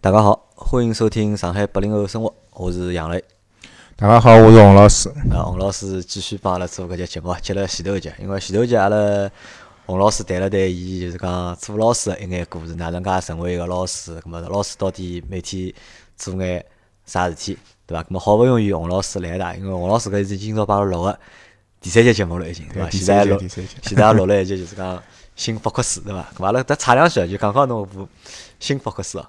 大家好，欢迎收听上海八零后生活，我是杨磊。大家好，我是洪老师。啊，洪老师继续帮阿拉做搿节节目，接了前头一节，因为前头一节阿拉洪老师谈了谈伊就是讲做老师的一眼故事，哪能介成为一个老师，咁么老师到底每天做眼啥事体，对伐？咁么好不容易洪老师来了，因为洪老师搿是今朝帮阿拉录个第三节节目了已经，对伐？现在录 现在也录了一节就是讲新福克斯，对伐？咁阿拉再插两句，就讲讲侬搿部新福克斯哦。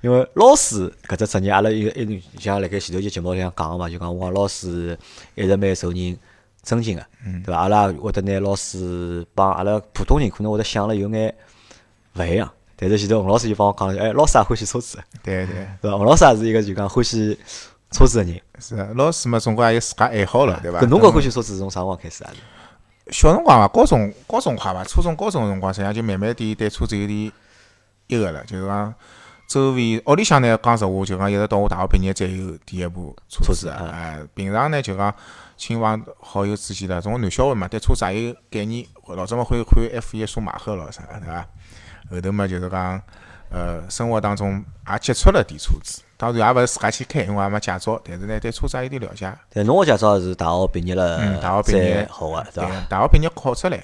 因为老师搿只职业，阿拉一个一直像辣盖前头节节目里向讲个嘛，就讲我讲老师一直蛮受人尊敬个，对伐？阿拉会得拿老师帮阿拉普通人可能会得想了有眼勿一样，但是前头洪老师就帮我讲了，哎，老师也欢喜车子，对对，对伐？洪老师也是一个就讲欢喜车子个人。是的老师嘛，总归也有自家爱好了，对伐？搿侬搿欢喜车子是从啥辰光开始啊？小辰光嘛，高中高中快伐，初中高中个辰光，实际上就慢慢点对车子有点一个了，就是讲周围屋里向呢，讲实话，就讲一直到我大学毕业才有第一部车子啊哎，平常呢就讲亲朋好友之间了，种男小孩嘛，对车子也有概念，老早嘛会看 F 一舒马赫咯啥个，对伐？后头嘛就是讲，呃，生活当中也接触了点车子，当然也勿是自家去开，因为也没驾照，但是呢对车子也有点了解。但侬个驾照是大学毕业了嗯，大学毕业才考个，对伐？大学毕业考出来，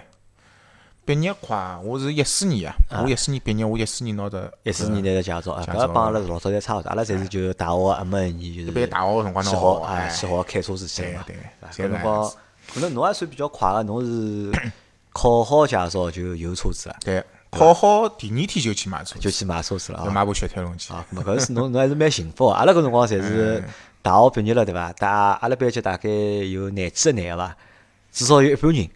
毕业快，我是一四年啊，我一四年毕业，我一四年拿着一四年拿的驾照，啊，搿帮阿拉老早侪差勿多，阿拉侪是就大学一门一年，就是一般大学个辰光去侬好哎，哎，去好开车子去了嘛。对搿辰光可能侬也算比较快个，侬是 考好驾照就有车子了，对，考好第二天就去买车，就去买车子了啊。就买部雪铁龙去。啊，搿是侬侬还是蛮幸福个。阿拉搿辰光侪是大学毕业了，对伐？大阿拉班级大概有廿几个男个伐，至少有一半人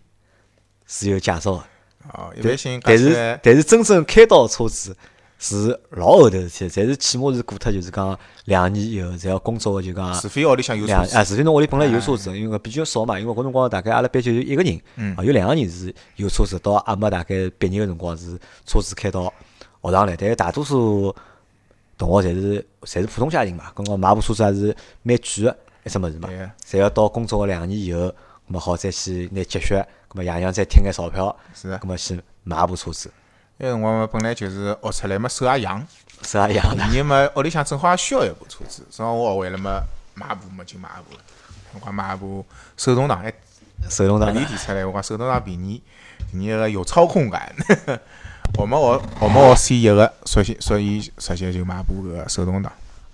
是有驾照个。哦，一般性但是但是真正开到车子是老后头事体，侪是起码是过脱就是讲两年以后，侪要工作个就讲除非屋里向有车子，两啊，除非侬屋里本来有车子，因为搿比较少嘛。因为搿辰光大概阿拉班级有一个人，有两个人是有车子，到阿妈大概毕业个辰光是车子开到学堂来，但是大多数同学侪是侪是普通家庭嘛，搿辰光买部车子还是蛮贵个一只物事嘛侪要到工作个两年以后，葛末好再去拿积蓄，葛末爷娘再贴眼钞票，是的葛末去买部车子，那辰光嘛本来就是学出来嘛手也痒，手也一样的。第二嘛屋里向正好也需要一部车子，正好我学会了嘛买部嘛就买一部了，辰光买一部手动挡，哎，搿手动挡你提出来，我讲手动挡便宜，第二个有操控感。我们学我们学 C 一个，所以所以直接就买部搿个手动挡，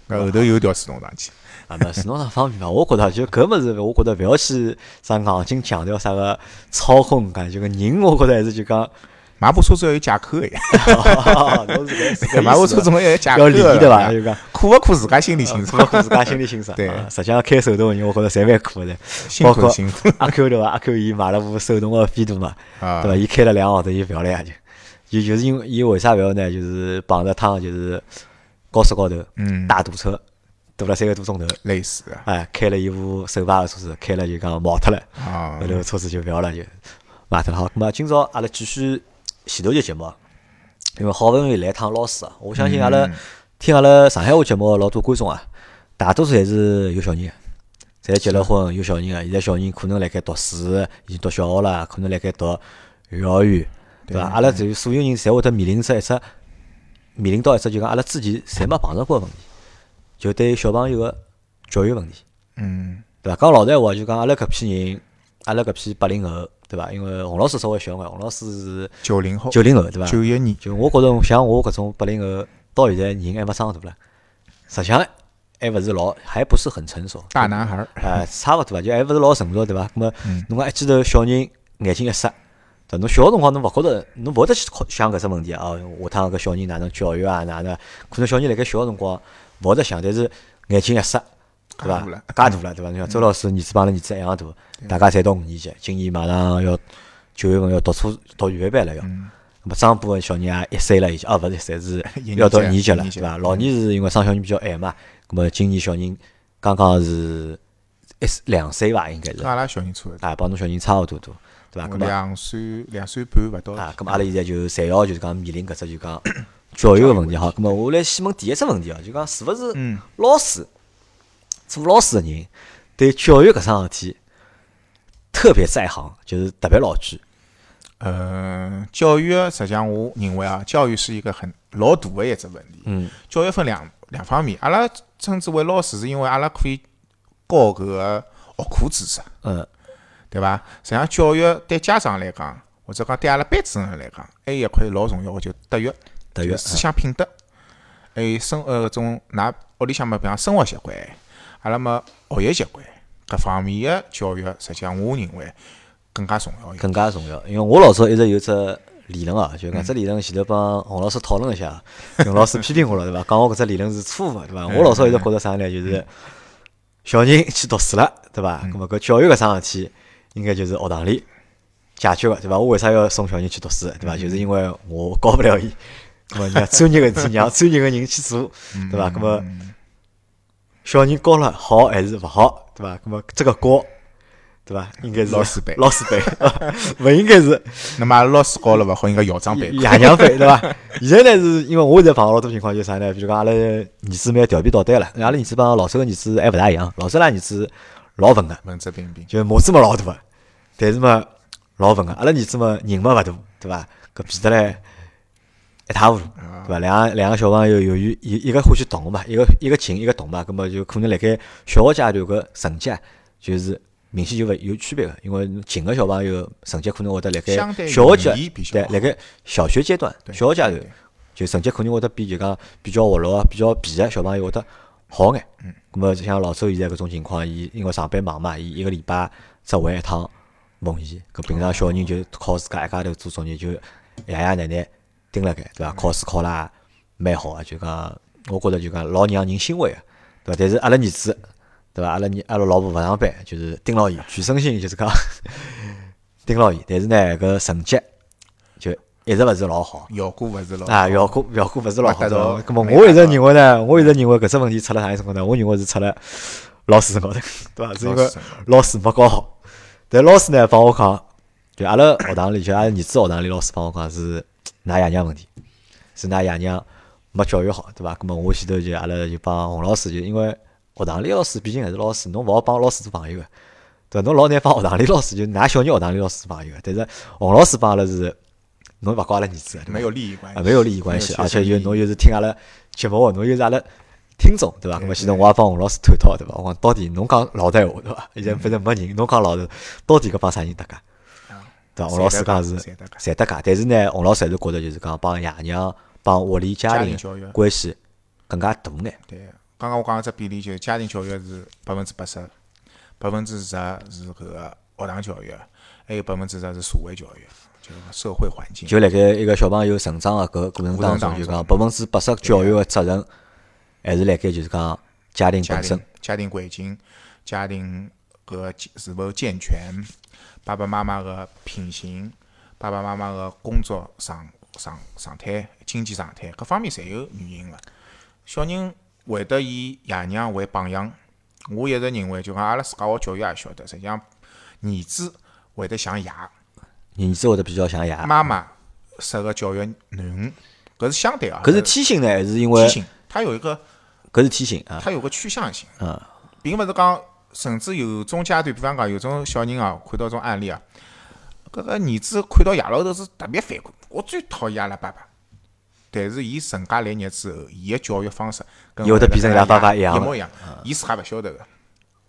搿后头又调自动挡去。啊，没手动挡方面嘛，我觉着就搿物事，我觉着勿要去啥硬劲强调啥个操控感，就个人，我觉着还是就讲，买部车子要有借口个呀，侬是搿是搿买部车总归要有驾要课理对伐？就讲。苦勿苦自家心里清楚苦，苦自家心里清爽。对啊实际上开手动我觉着侪蛮苦的。辛包括苦辛苦阿 Q 对伐？阿 Q 伊买了部手动个飞度嘛，啊对伐？伊开了两个号头，伊勿要了呀就，就就是因为伊为啥勿要呢？就是碰着趟就是高速高头嗯，大堵车，堵了三个多钟头，类似的哎，开了一部手排个车子，开了就讲冒脱了。啊后，头车子就勿要了，就卖脱了。好，那么今朝阿拉继续前头节节目啊，因为好不容易来趟老师啊，我相信阿拉听阿拉上海话节目个老多观众啊，大多数侪是有小人个，侪结了婚有小人个。现在小人可能辣盖读书，已经读小学了，可能辣盖读幼儿园，对伐？阿拉就所有人侪会得面临着一只面临到一只就讲阿拉之前侪没碰着过个问题，就对于小朋友个教育问题。嗯，对伐？讲老实闲话，就讲阿拉搿批人，阿拉搿批八零后，对伐？因为洪老师稍微小眼，洪老师是九零后，九零后，对伐？九一年，就我觉着像我搿种八零后，到现在人还没长大了，实际上还勿是老，还不是很成熟。大男孩儿，哎，差勿多吧，就还勿是老成熟，对伐？那么嗯侬讲一记头小人眼睛一塞，对伐？侬小个辰光侬勿觉着，侬勿会得去考想搿只问题啊。哦下趟搿小人哪能教育啊？哪能？可能小人辣盖小个辰光勿会得想，但是眼睛一塞，对伐介大了？对伐？你看周老师儿子帮阿拉儿子一样大，大家侪读五年级，今年马上要九月份要读初读预备班了要。那么张部分小人也一岁了已经，哦，勿是一岁，是要到年级年级了，对伐？老年是因为生小人比较晚嘛，那么今年小人刚刚是一两岁伐，应该是阿拉小人差勿多，啊，帮侬小人差勿多多，对伐？那么两岁两岁半勿到，啊，咁阿拉现在就侪要就是讲面临搿只就讲教育个问题哈。咁么我来先问第一只问题哦，就讲是勿是嗯老师做老师个人对教育搿桩事体特别在行，就是特别老句。呃，教育实际上我认为啊，教育是一个很老大的一只问题。嗯教育分两两方面，阿拉称之为老师，是因为阿拉可以教搿个学科知识，嗯，对伐？实际上，教育对家长来讲，或者讲对阿拉班主任来讲，还有一块老重要个就德育，德育思想品德，还有生呃种㑚屋里向嘛，比方生活习惯，阿拉么学习习惯各方面个教育，实际上我认为更加重要。更加重要。因为我老早一直有只理论啊，就搿只理论前头帮洪老师讨论一下，洪老师批评我了，对伐？讲我搿只理论是错误个，对伐？我老早一直觉着啥呢？就是小人去读书了，对伐？咁么搿教育搿桩事体，应该就是学堂里解决个，对伐？我为啥要送小人去读书，对伐？就是因为我教勿了伊，咁么让专业个事体让专业个人去做，对伐？咁么小人教了好还是勿好，对伐？咁么这个教，对伐？应该是老师背老师背，勿 应该是那么老师教了勿好，应该校长背。爷娘背，对伐？现在呢是因为我现在碰到老多情况就是啥呢？比如讲阿拉儿子蛮调皮捣蛋了，阿拉儿子帮老周个儿子还勿大一样，老周拉儿子老文个，文质彬彬，就模子嘛老大个，但是嘛老文个，阿拉儿子嘛人嘛勿大，对伐？搿比得来一塌糊涂，对伐？两个两个小朋友由于一一个欢喜动嘛，一个一个静一个动嘛，葛么就可能辣盖小学阶段个成绩啊就是明显就勿有区别个，因为静个小朋友成绩可能会得辣盖小学阶对，辣盖小学阶段、小学阶段就成绩可能会得比就讲比较活络、比较皮个小朋友会得好眼。嗯。咁么像老周现在搿种情况，伊因为上班忙嘛，伊一个礼拜只回一趟蒙遗，搿平常小人就靠自家一家头做作业，就爷爷奶奶盯辣盖，对伐？考试考了也蛮好个，就讲我觉着就讲老让人欣慰个，对伐？但是阿拉儿子，对伐？阿拉儿阿拉老婆勿上班，就是盯牢伊，全身心就是讲盯牢伊，但是呢，搿成绩就一直勿是老好。效果勿是老啊，好效果效果勿是老好。对伐咁么没我一直认为呢，我一直认为搿只问题出了啥地方呢？我认为是出了老师身高头，对伐？是因为老师没教好。但老师呢帮我讲，就阿拉学堂里，就阿拉儿子学堂里老师帮我讲是㑚爷娘问题，是㑚爷娘没教育好，对伐？咁么我前头就阿拉就帮洪老师，就因为学堂里老师毕竟还是老师，侬勿好帮老师做朋友个。对伐？侬老难帮学堂里老师，就㑚小人学堂里老师做朋友个。但是洪老师帮阿拉是，侬勿教阿拉儿子个，没有利益关系，啊，没有利益关系，而且又侬又是听阿拉节目，侬又是阿拉听众，对伐？那么现在我也帮洪老师探讨，对伐？我讲到底侬讲老实闲话，对伐？现在反正没人，侬讲老实，到底搿帮啥人搭界？对伐？洪老师讲是侪搭界侪搭界，但是呢，洪老师还是觉着就是讲帮爷娘、帮屋里家庭关系更加大眼。对，刚刚我讲个只比例，就是家庭教育是百分之八十，百分之十是搿个学堂教育，还有百分之十是社会教育，就是社会环境。就辣盖一个小朋友成长个搿过程当中，过程当中就讲百分之八十教育个责任，还是辣盖就是讲家庭本身。家庭环境、家庭搿是否健全，爸爸妈妈个品行，爸爸妈妈个工作状状状态、经济状态各方面侪有原因个。小人会得以爷娘为榜样，我一直认为，就讲阿拉自家学教育也晓得，实际上儿子会得像爷，儿子会得比较像爷，妈妈适合教育囡，搿是相对啊。搿是天性呢，还是因为天性，它有一个搿是天性啊？它有个趋向性。嗯，并勿是讲，甚至有种阶段，比方讲有种小人啊，看到种案例啊，搿个儿子看到爷老头是特别反感，我最讨厌阿拉爸爸。但是伊成家立业之后，伊个教育方式跟有的变成伊拉爸爸一样了一模一样，伊自家勿晓得个，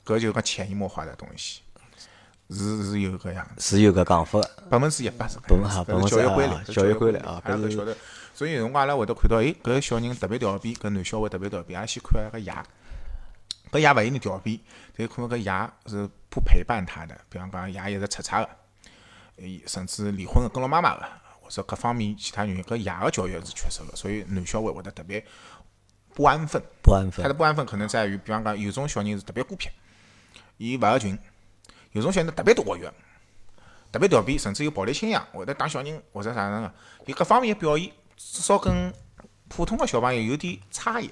搿就是讲潜移默化的东西，是是有搿样子，是有搿讲法的。百分之一百是百分搿样子百分之教育规律教育规规律啊拉搿晓得。所以有辰光阿拉会得看到，诶，搿个小人特别调皮，搿男小孩特别调皮，阿拉先看搿爷。搿爷勿一定调皮，但可能搿爷是不陪伴他的，比方讲爷一直出差个，伊甚至离婚个跟牢妈妈个，或者各方面其他原因，搿爷个教育是缺失个，所以男小孩会得特别不安分。不安分他的。不安分可能在于，比方讲有种小人是特别孤僻，伊勿合群；有种小人特别多活跃，特别调皮，甚至有暴力倾向，会得打小人或者啥样个，伊各方面的表现至少跟普通个小朋友有点差异，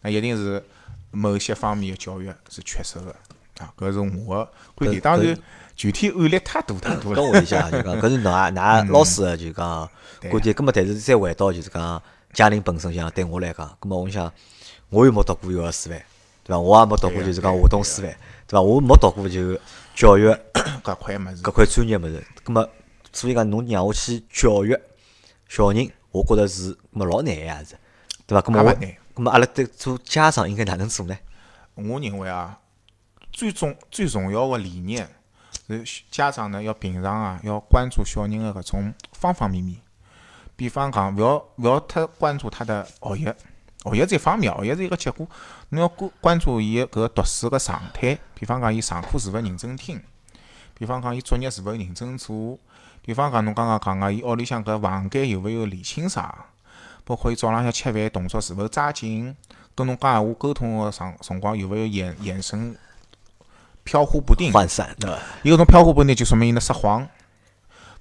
那一定是某些方面的教育是缺失的啊，搿是我的观点。搿当然，具体案例太多太多了。跟我理解啊，就讲搿是㑚㑚老师的就讲观点。葛末但是再回到就是讲家庭本身，像对我来讲，葛末我想我又没读过幼儿师范，对伐？我也没读过就是讲华东师范，对伐？我没读过就教育 搿块物事搿，块专业物事。葛末所以讲侬让我去教育小人，我觉着是没老难个也是，对伐？葛末我咁么阿拉对做家长应该哪能做呢？我认为啊，最重最重要的理念是家长呢要平常啊要关注小人的搿种方方面面。比方讲，勿要勿要太关注他的学习，学习是一方面，学习是一个结果。侬要关关注伊搿个读书个状态。比方讲，伊上课是勿是认真听？比方讲，伊作业是勿是认真做？比方讲，侬刚刚讲个，伊屋里向搿房间有勿有理清爽？包括伊早浪向吃饭动作是否抓紧？跟侬讲闲话沟通个辰辰光有勿有眼眼神飘忽不定？涣散，对伐？伊搿种飘忽不定就说明伊辣撒谎。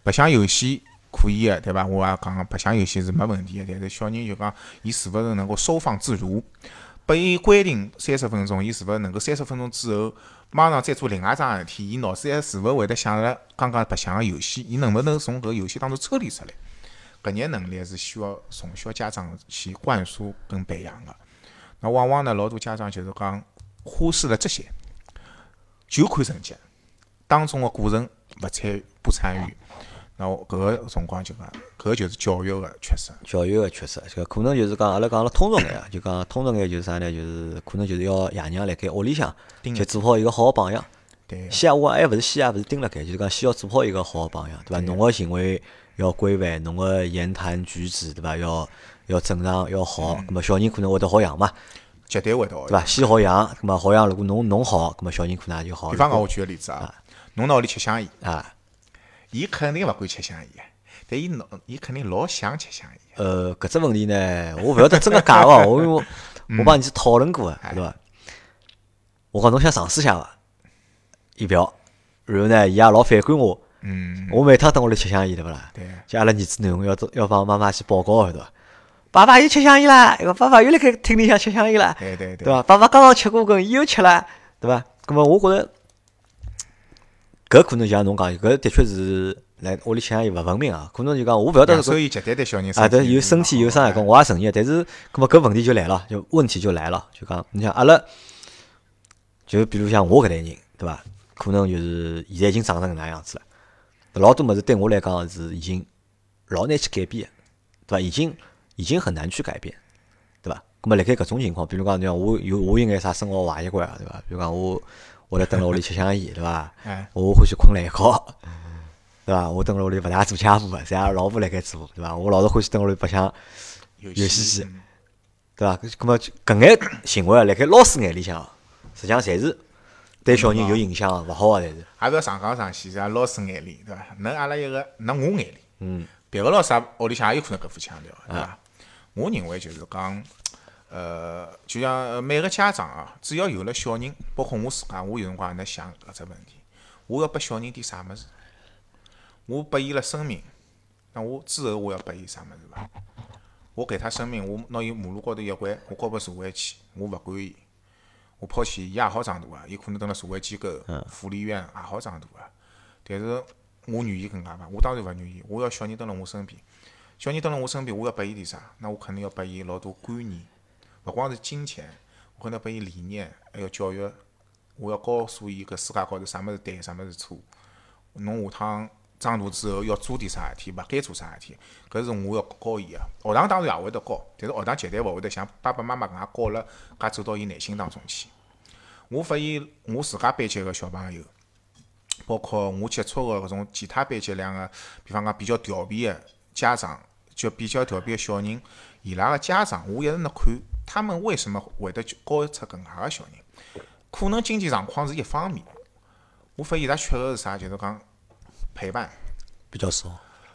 白相游戏可以个，对伐？我也讲白相游戏是没问题个，但是小人就讲伊是勿是能够收放自如？拨伊规定三十分钟，伊是勿是能够三十分钟之后马上再做另外一桩事体？伊脑子还是勿会得想着刚刚白相个游戏？伊能勿能从搿游戏当中抽离出来？搿眼能力是需要从小家长去灌输跟培养个。那往往呢，老多家长就是讲忽视了这些，就看成绩，当中个过程勿参不参与。那搿个辰光就讲，搿个就是教育个缺失。教育个缺失，搿可能就是讲阿拉讲了通俗眼啊，就讲通俗眼就是啥呢？就是可能就是要爷娘辣盖屋里向就做好一个好个榜样。对，先我还勿是先也勿是盯辣盖，就是讲先要做好一个好个榜样，对伐？侬个行为要规范，侬个言谈举止，对伐？要要正常要好，葛末小人可能会得好养嘛，绝对会得学对伐？先好样，葛末好样，如果侬侬好，葛末小人可能也就好。比方讲，我举个例子啊，侬拿屋里吃香烟，啊，伊肯定勿敢吃香烟，但伊脑伊肯定老想吃香烟。呃，搿只问题呢，我勿晓得真个假个哦，我我我帮你去讨论过个，对伐？我讲侬想尝试下伐？伊勿要，然后呢，伊也老反感我。嗯，我每趟等屋里吃香烟，对勿啦？对，就阿拉儿子囡恩要要帮妈妈去报告个，对伐？爸爸又吃香烟啦！爸爸又辣盖厅里向吃香烟啦，对对对伐？爸爸刚刚吃过根，伊又吃了，对伐？那么我觉着，搿可能就像侬讲，搿的确是来屋里吃香烟勿文明啊。可能就讲我勿晓得搿两手烟绝对对小人啊，对，有身体有伤害，哎搿我也承认。但是，葛末搿问题就来了，就问题就来了，就讲你像阿拉，就比如像我搿代人，对伐？可能就是现在已经长成搿能样子了。老多物事对我来讲是已经老难去改变的，对伐？已经已经很难去改变，对伐？咁么辣盖搿种情况，比如讲你讲我有我有眼啥生活坏习惯啊，对伐？比如讲我我来蹲辣屋里吃香烟，对伐？哎，我欢喜困懒觉，对伐？我蹲辣屋里勿大做家务个，侪阿拉老婆辣盖做，对伐？我老是欢喜蹲屋里白相，游游戏机嗯对伐？咁么就搿眼行为啊，辣盖老师眼里向，实际上侪是对小人有影响个，勿好个，侪是。也勿要上纲上线，在老师眼里，对伐？侬阿拉一个，侬我眼里，嗯，别个老师也屋里向也有可能搿副腔调，对伐？我认为就是讲，呃，就像呃每个家长啊，只要有了小人，包括我自家，我有辰光也在想搿只问题，我要拨小人点啥物事？我拨伊了生命，那我之后我要拨伊啥物事伐？我给他生命，我拿伊马路高头一掼，我交拨社会去，我勿管伊，我抛弃伊也好长大啊，伊可能蹲辣社会机构、福利院也好长大啊。但是我愿意搿能介伐？我当然勿愿意，我要小人蹲辣我身边，小人蹲辣我身边，我要拨伊点啥？那我肯定要拨伊老多观念，勿光是金钱，我可能要拨伊理念，还要教育，我要告诉伊搿世界高头啥物事对，啥物事错。侬下趟长大之后要做点啥事体，勿该做啥事体，搿是我要教伊个。学堂当然也会得教，但是学堂绝对勿会得像爸爸妈妈搿样教了，介走到伊内心当中去。我发现我自家班级个小朋友，包括我接触个搿种其他班级两个，比方讲比较调皮个家长，就比较调皮个小人，伊拉个家长，我一直辣看，他们为什么会得教出搿能介个小人？可能经济状况是一方面，我发现伊拉缺个是啥？就是讲陪伴。比较少。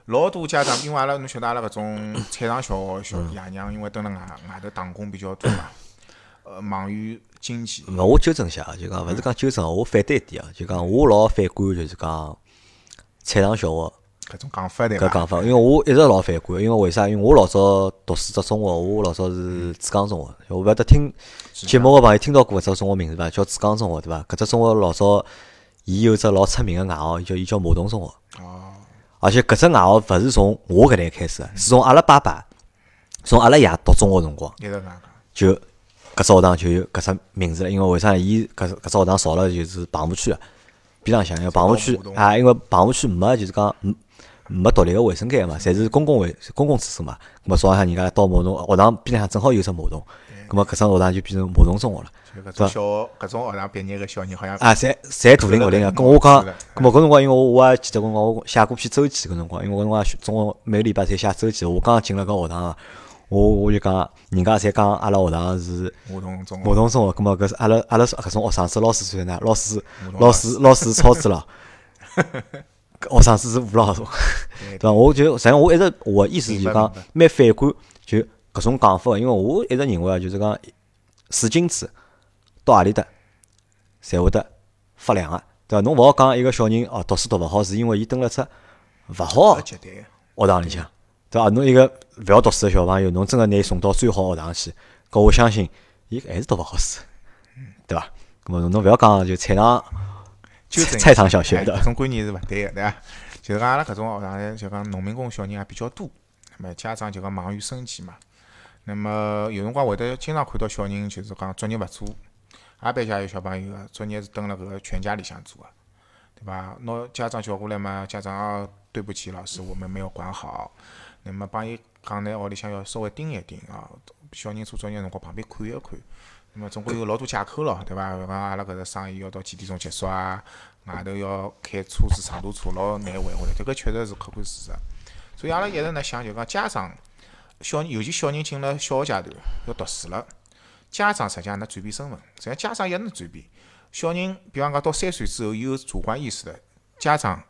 老多家长，因为阿拉侬晓得阿拉搿种 菜场小学小爷娘，因为蹲辣外外头打工比较多嘛，呃，忙于经济。勿，我纠正一下啊，就讲勿是讲纠正，我反对一点啊，就讲我老反感就是讲菜场小学搿种讲法对伐？搿讲法，因为我一直老反感，因为为啥？因为我老早读书只中学，我老早是珠江中学，我勿晓得听节目个朋友听到过搿只中学名字伐？叫珠江中学对伐？搿只中学老早伊有只老出名个外号，叫伊叫马东中学。哦，而且搿只外号勿是从我搿代开始的，是从阿拉爸爸，从阿拉爷读中学辰光一直搿样讲。就搿只学堂就有搿只名字了。因为为啥？伊搿搿只学堂造了就是棚户区个，边浪向，因为棚户区啊，因为棚户区没就是讲没没独立个卫生间嘛，侪是公共卫公共厕所嘛。咁么早浪向人家到马桶学堂边浪向正好有只马桶，咁么搿只学堂就变成马桶中学了。就搿种小学搿种学堂毕业个小人，好像啊，侪侪大龄学龄个。是的咁我讲咁么搿辰光，因为我我也记得搿辰光我写过篇周记，搿辰光，因为搿辰光中学每个礼拜侪写周记。我刚进了搿学堂啊，我我就讲，人家侪讲阿拉学堂是马桶中马桶中学，咁么搿是阿拉阿拉搿种学生子老师算呢，老师老师。老师超子了，搿 学生子是吴老师，对伐？我就实际上我一直我意思就讲蛮反感就搿种讲法个，因为我一直认为啊，就是讲水晶子到何里搭，才会得发亮个，对伐？侬勿好讲一个小人哦读书读勿好，是因为伊蹲辣只勿好。学堂里向，对伐？侬一个勿要读书个小朋友，侬真个拿伊送到最好学堂去，搿我相信伊还是读勿好书，对伐？咾么侬勿要讲就菜场纠正菜场小学哎的搿种观念是勿对个，对伐？就是讲阿拉搿种学堂呢，就讲农民工小人也比较多，那么家长就讲忙于生计嘛。那么有辰光会得经常看到小人就是讲作业勿做，阿班家有小朋友个作业是蹲辣搿个全家里向做个，对伐？拿家长叫过来嘛，家长啊，对不起老师，我们没有管好。那么帮伊讲呢，屋里向要稍微盯一盯啊，小人做作业辰光旁边看一看。那么总归有老多借口咯，对伐？讲阿拉搿只生意要到几点钟结束啊？外头要开车子长途车，老难回回来。迭个确实是客观事实。所以阿拉一直呢想，就讲家长小人，尤其小人进了小学阶段要读书了，家长实际上能转变身份，实际上家长也能转变。小人，比方讲到三岁之后有主观意识的家长，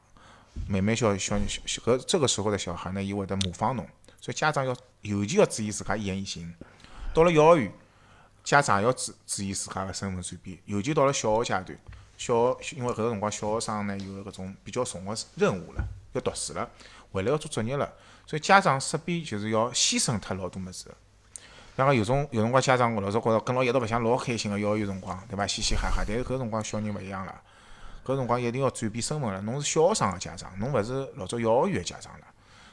慢慢小小小搿这个时候的小孩呢，伊会得模仿侬，所以家长要尤其要注意自家一言一行。到了幼儿园，家长也要注注意自家个身份转变，尤其到了小学阶段，小学因为搿个辰光小学生呢有搿种比较重个任务了，要读书了，回来要做作业了，所以家长势必就是要牺牲脱老多物事。像讲有种有辰光家长老早觉着跟牢一道白相老开心个幼儿园辰光，对伐？嘻嘻哈哈，但是搿辰光小人勿一样了，搿辰光一定要转变身份了。侬是小学生个家长，侬勿是老早幼儿园个家长了。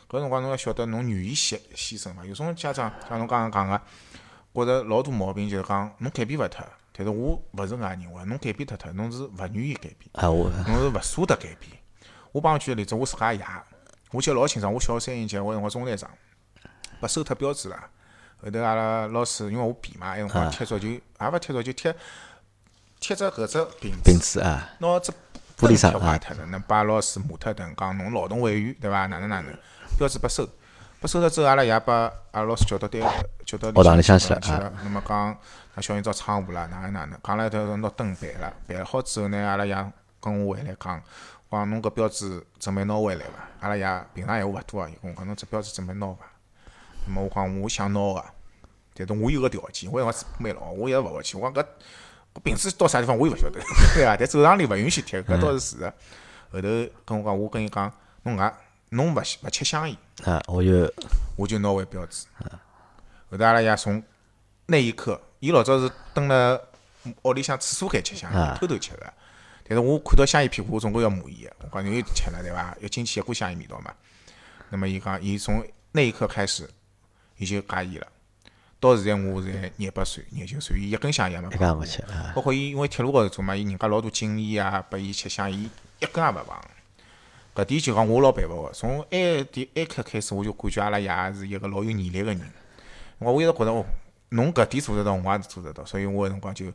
搿辰光侬要晓得侬愿意牺牺牲伐？有种家长像侬刚刚讲个，觉着老多毛病就是讲侬改变勿脱，但是我勿是搿样认为，侬改变脱脱，侬是勿愿意改变。侬是勿舍得改变。我帮侬举个例子，我自家爷，我记得老清爽，我小学三年级，我辰光中队长，被收脱标志了。后头阿拉老师因为我皮嘛，埃辰光踢足球，也勿踢足球，踢踢只搿只瓶瓶子，啊，拿只玻璃灯踢窗啊坏脱了，能把老师骂脱顿，讲侬劳动委员对伐？哪能哪能，标志被收，被收脱之后，阿拉爷把阿拉老师叫到单叫到学堂里向去去了啊了。那么讲，那小人遭窗户了，哪能哪能，讲了一头拿灯办了，办好之后呢，阿拉爷跟我回来讲，讲侬搿标志准备拿回来伐？阿拉爷平常闲话勿多啊，伊跟我讲侬这标志准备拿伐？那么我讲我想拿个，但是我有个条件，我辰光嘴巴蛮牢，我一直勿会去。我讲搿搿瓶子到啥地方我也勿晓得，对伐？但走廊里勿允许贴，搿倒是事实。后头跟我讲，我跟伊讲，侬外侬勿勿吃香烟，啊，我就我就拿回标志。后头阿拉爷从那一刻，伊老早是蹲辣屋里向厕所间吃香啊烟，偷偷吃个。但是我看到香烟屁股，我总归要骂伊个。我讲侬又吃了对伐？要进去一股香烟味道嘛。那么伊讲，伊从那一刻开始，伊就戒烟了。到现在我才廿八岁、廿九岁，伊一根香烟也没一碰过包括伊因为铁路高头做嘛，伊人家老多禁烟啊，拨伊吃香烟，一根也勿碰。搿点就讲我老佩服个，从埃点埃刻开始，我就感觉阿拉爷是一个老有毅力个人。我我一直觉着哦，侬搿点做得到，我也是做得到，所以我个辰光就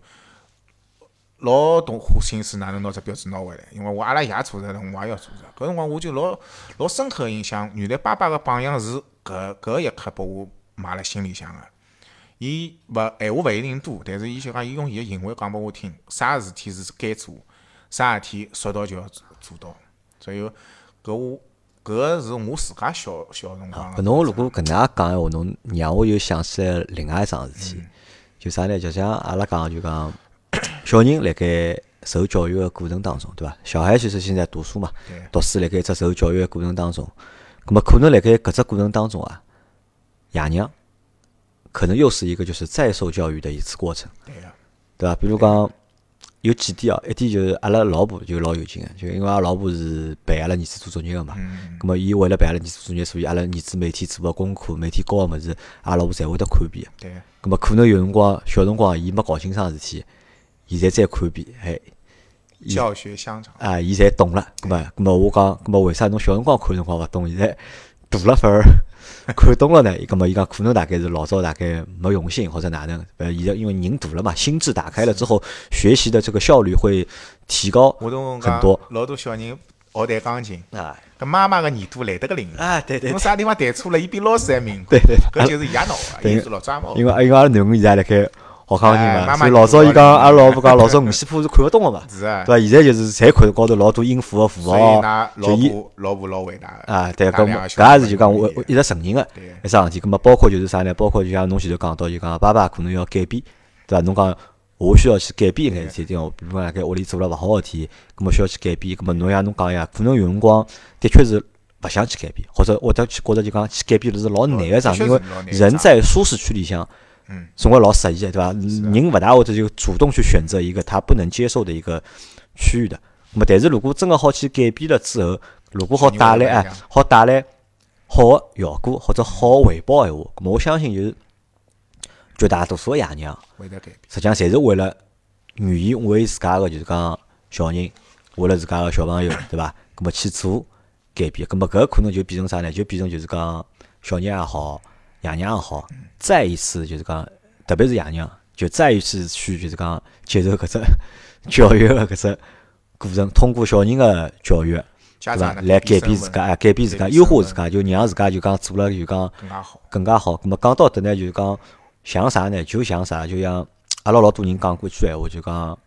老动花心思哪能拿只标志拿回来，因为我阿拉爷做得到，我也要做着。搿辰光我就老老深刻个印象，原来爸爸个榜样是搿搿一刻拨我埋辣心里向个。伊勿闲话勿一定多，但是伊就讲，伊用伊个行为讲拨我听，啥事体是该做，啥事体说到就要做到。所以搿我搿个是我自家小小辰光。搿侬如果搿能介讲闲话，侬让我又想起来另外一桩事体，就啥呢？就像阿拉讲，就讲小人辣盖受教育个过程当中，对伐？小孩其实现在读书嘛对，读书辣盖一只受教育个过程当中，葛么可能辣盖搿只过程当中啊，爷娘可能又是一个就是再受教育的一次过程。对个，对伐？比如讲有几点哦，一点就是阿拉老婆就老有劲个，就因为阿拉老婆是陪阿拉儿子做作业个嘛，嗯，咁么伊为了陪阿拉儿子做作业，所以阿拉儿子每天做个功课，每天教个物事，阿拉老婆侪会得看遍个。对，咁么可能有辰光小辰光伊没搞清爽事体，现在再看遍，哎，教学相长。啊，伊侪懂了。咁么，咁么我讲，咁么为啥侬小辰光看辰光勿懂，现在大了反而 看懂了呢？咁么伊讲可能大概是老早大概没用心或者哪能？呃，现在因为人大了嘛，心智打开了之后，学习的这个效率会提高很多老多小人学弹钢琴，啊搿妈妈个耳朵来得个灵。啊，对对侬啥地方弹错了，伊比老师还敏感。对对，搿就是伊拉闹个，对伊是老抓毛。因为因为阿拉囡恩现在辣盖学钢琴嘛，所以老早伊讲，阿拉老婆讲老早五线谱是看勿懂个嘛，对伐？现在就是侪看高头老多音符个符号，就伊老婆老伟大个啊，对，搿搿也是就讲我我一直承认个对一桩事体。搿么包括就是啥呢？包括就像侬前头讲到，就讲爸爸可能要改变，对伐？侬讲我需要去改变一眼事体，对伐？比如讲辣盖屋里做了勿好个事体，搿么需要去改变。搿么侬像侬讲呀，可能有辰光的确是勿想去改变，或者或者去觉着就讲去改变是老难个桩事，因为人在舒适区里向。嗯，总归老适意的，对伐？人勿大会得就主动去选择一个他不能接受的一个区域的。那么，但是如果真个好去改变了之后，如果好带来哎好带来好个效果或者好个回报闲话，那么我相信就是绝大多数个爷娘。实际上侪是为了愿意为自家个就是讲小人，为了自家个小朋友，对伐？那么去做改变，那么搿可能就变成啥呢？就变成就是讲小人也好，爷娘也好，再一次就是讲，特别是爷娘，就再一次去就是讲接受搿只 教育个搿只过程，通过小人个教育，对伐？来改变自家，哎，改变自家，优化自家，就让自家就讲做了就讲。更加好。更加好。咁么讲到迭呢，就是讲像啥呢？就像啥？就像阿拉老多人讲过一句闲话，就讲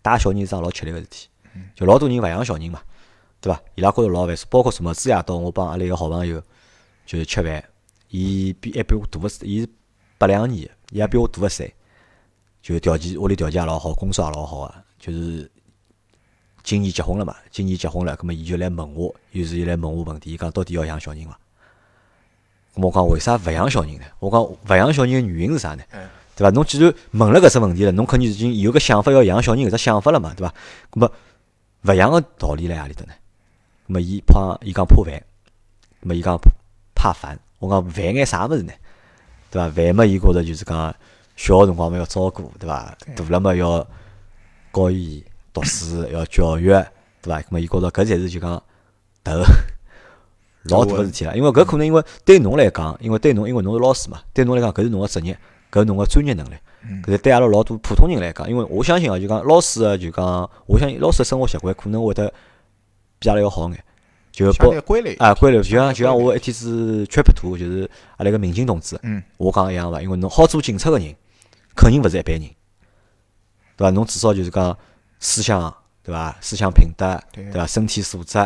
带小人是桩老吃力个事体。就老多人勿养小人嘛，对伐？伊拉觉着老烦躁。包括什么子夜到，我帮阿拉一个好朋友就是吃饭，伊比还比我大个，伊是八两年的，伊也比我大个岁。就条件屋里条件也老好，工作也老好个，就是今年结婚了嘛。今年结婚了，葛末伊就来问我，有时伊来问我问题，伊讲到底要养小人伐？咁我讲为啥勿养小人呢？我讲勿养小人个原因是啥呢？嗯对伐？侬既然问了搿只问题了，侬肯定已经有个想法要养小人搿只想法了嘛，对伐？葛么勿养个道理辣何里搭呢？葛么伊怕伊讲怕烦，葛么伊讲怕烦。我讲烦眼啥物事呢？对伐？烦嘛，伊觉着就是讲小个辰光嘛要照顾，对伐？大了嘛要教伊读书，要教育，对伐？咁么伊觉着搿才是就讲头 老大个事体了。因为搿可能因为对侬来讲，因为对侬因为侬是老师嘛，对侬来讲搿是侬个职业，搿是侬个专业能力。搿是对阿拉老多普通人来讲，因为我相信啊，就讲老师个就讲，我相信老师个生活习惯可能会得比阿拉要好眼。就相包对规律啊，规律，就像就像我一天子缺拍图，就是阿拉个民警同志，嗯，我讲一样伐？因为侬好做警察个人，肯定勿是一般人，对伐？侬至少就是讲思想，对伐？思想品德，对对伐？身体素质、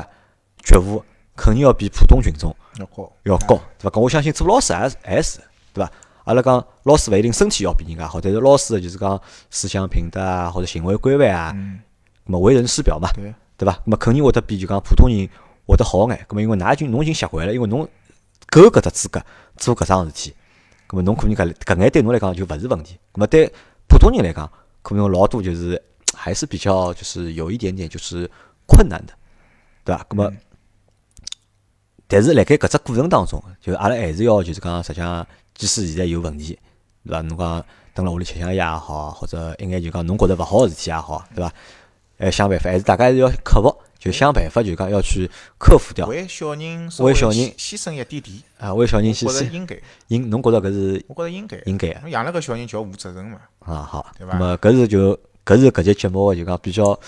觉悟，肯定要比普通群众要高。要高，对伐？搿我相信做老师还是也是，对伐？阿拉讲老师勿一定身体要比人家好，但是老师的就是讲思想品德啊，或者行为规范啊，嗯，咁么为人师表嘛，对，对伐？咁么肯定会得比就讲普通人会得好眼。咁么因为㑚已经侬已经习惯了，因为侬够搿只资格做搿桩事体，咁么侬可能搿搿眼对侬来讲就勿是问题。咁么对普通人来讲，可能老多就是还是比较就是有一点点就是困难的，对伐？咁么。但是辣盖搿只过程当中，就阿拉还是要就是讲，实际上，即使现在有问题，对伐？侬讲蹲辣屋里吃香烟也好，或者一眼就讲侬觉着勿好个事体也好，对伐？还想办法，还是大家还是要克服，就想办法，就讲要去克服掉。为小人为小人牺牺牲一点点，啊，为小人牺牲。应该，应，侬觉着搿是我觉着应该。应该养了个小人就要负责任嘛，啊？好，对伐那么搿是就搿是搿节节目个就讲比较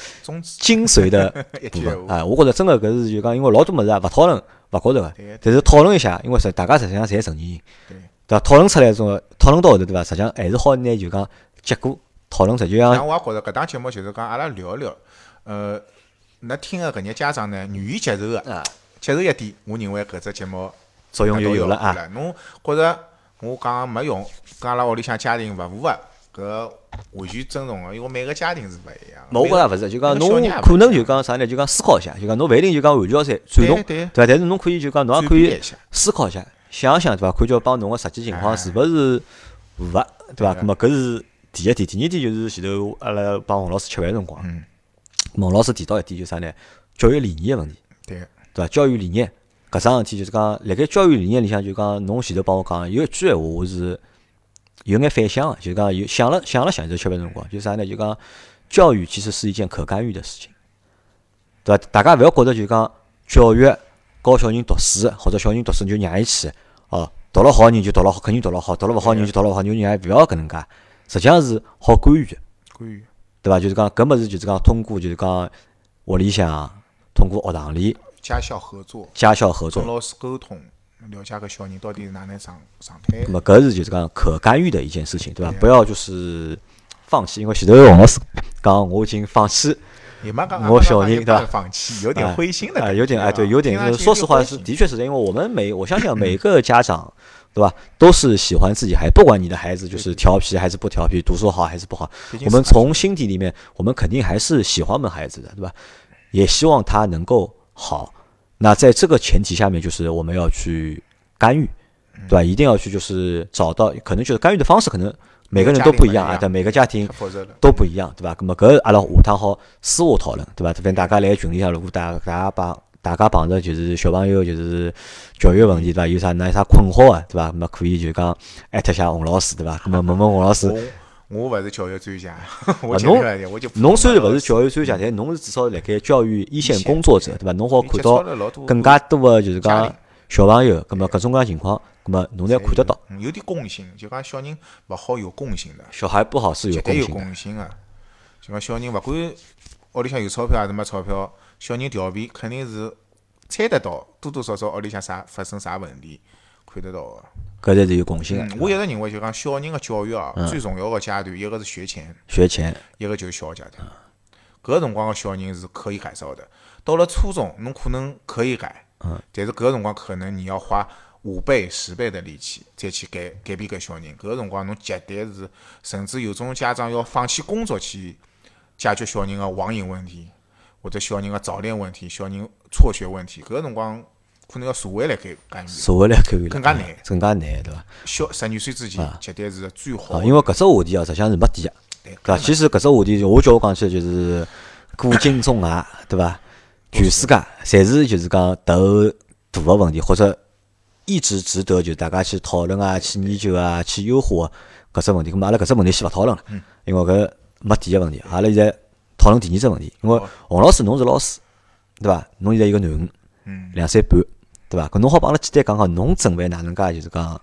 精髓的一 部分啊，我觉着真个搿是就讲，因为老多物事啊，勿讨论勿觉着个对，但是讨论一下，因为实大家实际上侪成年人，对。对伐？讨论出来种讨论到后头对伐？实际上还是好拿就讲结果讨论出，就像像我也觉着搿档节目就是讲阿拉聊一聊，呃，那听个搿眼家长呢愿意接受个，啊接受一点，我认为搿只节目作用就有了啊。侬觉着我讲没用，跟阿拉屋里向家庭勿符合，搿完全尊重个，因为每个家庭是勿一样。冇我觉着勿是，就讲侬可能就讲啥呢？就讲思考一下，就讲侬勿一定就讲完全要赞赞同，对对伐？但是侬可以就讲侬也可以思考一下，想一想对伐？看叫帮侬个实际情况哎是勿是符合，对伐？对咁么搿是第一点，第二点就是前头阿拉帮洪老师吃饭辰光，嗯，洪老师提到一点就是啥呢？教育理念个问题。对，对伐？教育理念搿桩事体，就是讲，辣盖教育理念里向，就讲侬前头帮我讲有一句闲话，我是有眼反响个，就讲有想了想了想，就吃饭辰光，就啥呢？就讲教育其实是一件可干预的事情，对伐？大家勿要觉着就讲教育教小人读书，或者小人读书就让伊去哦，读了好人就读了好，肯定读了好；读了勿好人就读了勿好，就让伊勿要搿能介。实际上是好干预，干预，对伐？就是讲搿物事就是讲通过就是讲屋里向，通过学堂里家校合作，家校合作跟，老师沟通，了解搿小人到底是哪能状状态那。么搿是就是讲可干预的一件事情，对伐？对啊不要就是放弃，因为前头王老师讲我已经放弃。也没讲我小人对吧放弃，有点哎灰心的有点哎，对，有点说实话是，的确是的，因为我们每我相信每个家长，对吧，都是喜欢自己孩子，不管你的孩子就是调皮还是不调皮，读书好还是不好，我们从心底里面，我们肯定还是喜欢我们孩子的，对吧？也希望他能够好。那在这个前提下面，就是我们要去干预，对吧？一定要去就是找到，可能就是干预的方式，可能每个人都不一样啊，每个家庭不一样对，每个家庭。都不一样，对伐？咁么搿阿拉下趟好私下讨论，对伐？反正大家来群里向，如果大大家帮大家碰着就是小朋友就是教育问题，对伐？有啥哪有啥困惑啊，对伐？咁么可以就讲艾特下洪老师，对伐？咁么问问洪老师，我我勿是教育专家，我啊侬侬虽然勿是教育专家，但侬是至少辣盖教育一线工作者，对伐？侬好看到更加多的就是讲小朋友，咁么各种各样情况，咁么侬侪看得到。嗯有点共性，就讲小人勿好有共性的，小孩不好是有绝对有共性。就讲小人勿管屋里向有钞票还是没钞票，小人调皮肯定是猜得到，多多少少屋里向啥发生啥问题，看得到个。搿才是有共性我一直认为就讲小人个教育啊，最重要个阶段，一个是学前，学前，一个就是小学阶段。搿个辰光个小人是可以改造的。到了初中，侬可能可以改，但是搿个辰光可能你要花五倍、十倍的力气再去改改变搿小人。搿个辰光侬绝对是，甚至有种家长要放弃工作去解决小人个网瘾问题，或者小人个早恋问题、小人辍学问题。搿个辰光可能要社会来干干预。社会来干预更加难更加难，对伐？小十二岁之前绝对是最好啊，因为搿只话题啊，实际上是没底个，对对伐？其实搿只话题，我叫我讲起来就是古今中外，对伐？全世界侪是就是讲头大个问题，或者一直值得就大家去讨论啊、去研究啊、去优化搿只问题。咁么阿拉搿只问题先勿讨论了，因为搿没底个问题。阿拉现在讨论第二只问题，因为洪老师侬是老师，对伐？侬现在有个囡恩，嗯两岁半，对伐？搿侬好帮阿拉简单讲讲，侬准备哪能介就是讲。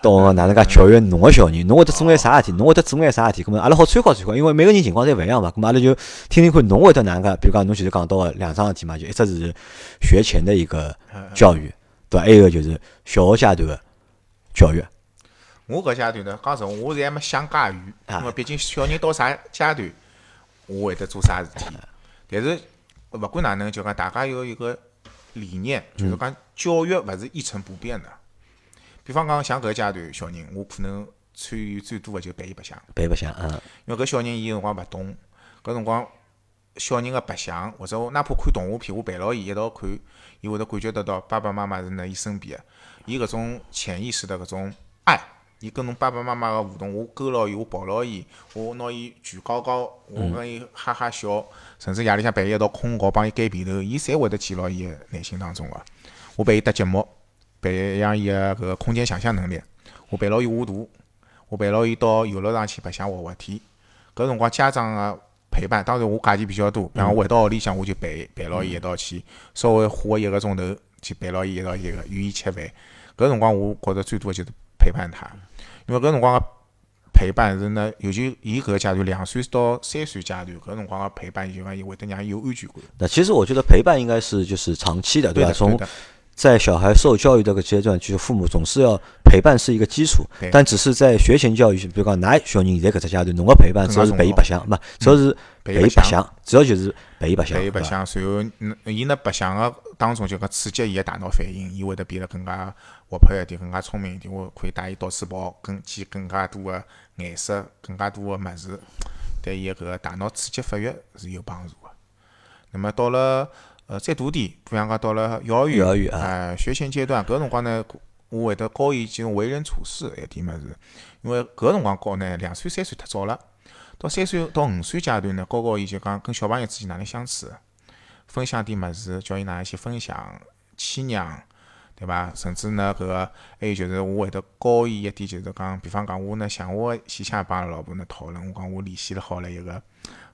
到哪能介 教育侬个小人，侬会得做眼啥事体？侬会得做眼啥事体？咁么阿拉好参考参考，因为每个人情况侪勿一样嘛。咁么阿拉就听听看侬会得哪能介？比如讲侬前头讲到个两桩事体嘛，就一只是学前的一个教育，对伐？还有就是小学阶段个教育。我搿阶段呢，讲实话，我现在还没想介远，啊因为毕竟小人到啥阶段，我会得做啥事体。但是勿管哪能，就讲大家有一个理念，就是讲教育勿是一成不变的。比方讲，像搿阶段小人，我可能参与最多的就陪伊白相，白白相，嗯，因为搿小人伊有辰光勿懂，搿辰光小人个白相，或者我哪怕看动画片，我陪牢伊一道看，伊会得感觉得到爸爸妈妈是辣伊身边个，伊搿种潜意识的搿种爱，伊跟侬爸爸妈妈个互动，我勾牢伊，我抱牢伊，我拿伊举高高，我跟伊哈哈笑，甚至夜里向陪伊一道困觉，帮伊盖被头，伊侪会得记牢伊个内心当中个。我陪伊搭节目，培养伊个搿个空间想象能力，我陪牢伊画图，我陪牢伊到游乐场去白相滑滑梯。搿辰光家长个陪伴，当然我假期比较多，然后回到屋里向我就陪陪牢伊一道去，稍微花一个钟头去陪牢伊一道一个与伊吃饭。搿辰光我觉着最多的就是陪伴他，因为搿辰光个陪伴是呢，尤其伊搿个阶段两岁到三岁阶段，搿辰光个陪伴就讲伊会得让伊有安全感。那其实我觉得陪伴应该是就是长期的，对吧，对从的，在小孩受教育这个阶段，就是父母总是要陪伴是一个基础，但只是在学前教育，比如讲，㑚小人现在搿只阶段，侬个陪伴主要是陪伊白相，没，主要是陪伊白相相，主要就是陪伊白相，陪伊白相，随后嗯伊呢白相个当中就讲刺激伊个大脑反应，伊会得变得更加活泼一点，更加聪明一点。我可以带伊到处跑，更见更加多个颜色，更加多个物事，对伊个搿个大脑刺激发育是有帮助个。那么到了呃再大点，比方讲到了幼儿园，幼儿园啊哎学前阶段搿辰光呢，我会得教伊就为人处事一点物事，因为搿辰光教呢两岁三岁太早了。到三岁到五岁阶段呢，教教伊就讲跟小朋友之间哪能相处，分享点物事，叫伊哪能去分享、谦让，对伐？甚至呢，搿个还有就是我会得教伊一点，就是讲，比方讲我呢，像我前腔帮阿拉老婆呢讨论，我讲我联系了好了一个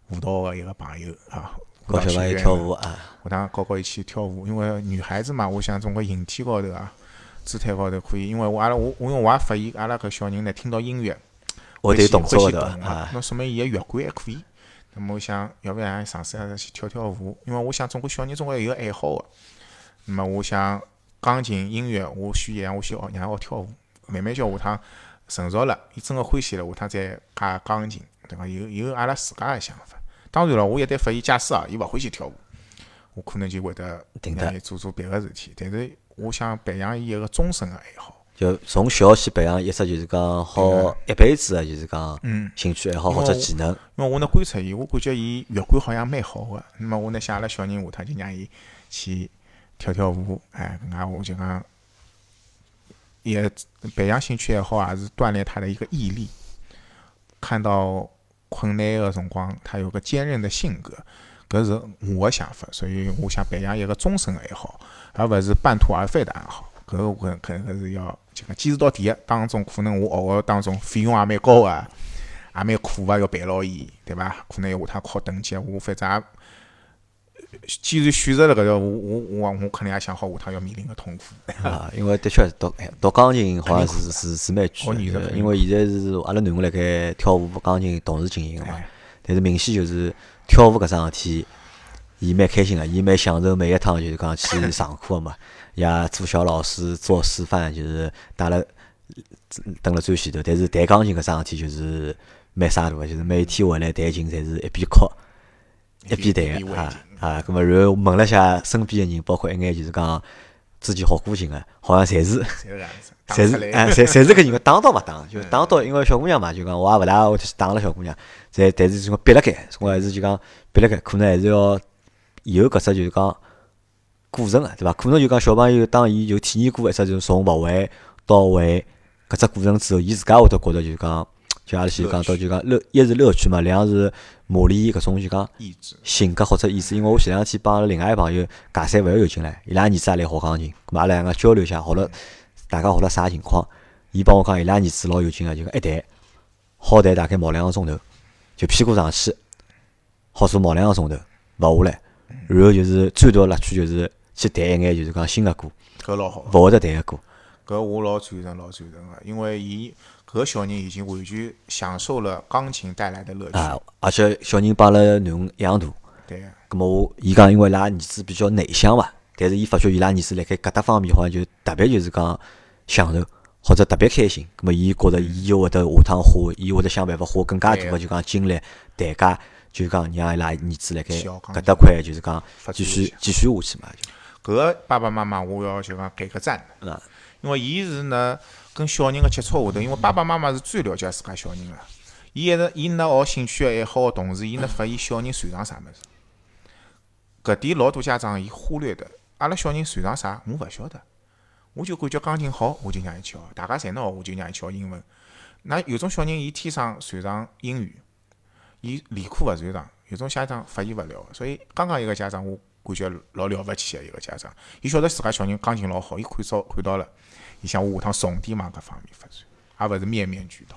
舞蹈个一个朋友啊，舞教小朋友跳舞啊，下趟搞搞伊去跳舞，因为女孩子嘛，我想总归形体高头啊，姿态高头可以，因为我阿拉我我因为我也发现阿拉搿小人呢，听到音乐会得动作的啊，那说明伊个乐观还可以。那么我想，要不然尝试下去跳跳舞，因为我想总归小人总归有爱好个。那么我想钢琴音乐，我选一样，我先学让伊学跳舞，慢慢叫下趟成熟了，伊真个欢喜了，下趟再加钢琴，对伐？有有阿拉自家个想法。当然了，我一旦发现假使啊，伊勿欢喜跳舞，我可能就会得停伊做做别个事体。但是我想培养伊一个终身个爱好。就从小去培养一只就是讲好一辈子个就是讲嗯，兴趣爱好或者技能。因为我呢观察伊，我感觉伊乐观好像蛮好个。那么我呢想阿拉小人下趟就让伊去跳跳舞，哎，搿能介我就讲，也培养兴趣爱好也是锻炼他的一个毅力。看到困难个辰光，他有个坚韧的性格，搿是我个想法。所以我想培养一个终身爱好，而勿是半途而废的爱好。搿个我可能是要就讲坚持到底个。当中可能我学个当中费用也蛮高个。也蛮苦个，要陪牢伊，对伐？可能下趟考等级，我反正也，既然选择了搿条，我我我我肯定也想好下趟要面临个痛苦。啊，因为的确是读哎读钢琴好像是是是蛮贵的，因为现在是阿拉囡恩辣盖跳舞、钢琴同时进行个嘛哎。但是明显就是跳舞搿桩事体，伊蛮开心个，伊蛮享受每一趟就是讲去上课个嘛，也做小老师做示范，就是带了蹲辣最前头。但是弹钢琴搿桩事体就是蛮杀大个，就是每天回来弹琴，侪是一边哭一边弹啊啊。葛末然后问了下身边个人，包括一眼就是讲之前学过琴个，好像侪是。侪是搿样子，打侪侪侪是搿人个打倒勿打，就打倒，因为小姑娘嘛，就讲我也勿大会去打了小姑娘，侪但是就讲憋辣盖，我还是就讲逼辣盖，可能还是要有搿只就是讲过程个，对伐？可能就讲小朋友当伊就体验过一只就是从勿会到会搿只过程之后，伊自家会得觉得就是讲，就阿拉先讲到就讲乐，一是乐趣嘛，两是磨练伊搿种就讲意志。性格或者意志，因为我前两天帮阿拉另外一个朋友假山勿要有进来，伊拉儿子也来学钢琴，咁嘛阿拉两个交流一下，学了大家学了啥情况？伊帮我讲，伊拉儿子老有劲个，就讲一弹好弹大概毛两个钟头，就屁股上去，好做毛两个钟头，勿下来，然后就是最大的乐趣就是去弹一眼就是讲新个歌，搿老好，勿会得弹个歌。搿我老赞成，老赞成个，因为伊搿小人已经完全享受了钢琴带来的乐趣。啊，而且小人帮阿拉囡恩一样大，对个，咁么我伊讲，因为伊拉儿子比较内向伐，但是伊发觉伊拉儿子辣盖搿搭方面好像就特别就是讲享受或者特别开心。咁么伊觉着伊就会得下趟花，伊会得想办法花更加大对个就讲精力代价，就讲让伊拉儿子辣盖搿搭块就是讲继续继续下去嘛。搿个爸爸妈妈我要就讲给个赞的。啊，因为伊是呢跟小人个接触下头，因为爸爸妈妈是最了解自家小人个。伊一直伊呢学兴趣爱好个同时，伊呢发现小人擅长啥物事。搿点老多家长伊忽略的，阿拉小人擅长啥，我勿晓得。我就感觉钢琴好，我就让伊去学；大家侪能学，我就让伊去学英文。那有种小人伊天生擅长英语，伊理科勿擅长；有种家长发现勿了，所以刚刚一个家长我感觉老了勿起个一个家长，伊晓得自家小人钢琴老好，伊看到看到了，伊想我下趟重点往搿方面发展，而勿是面面俱到。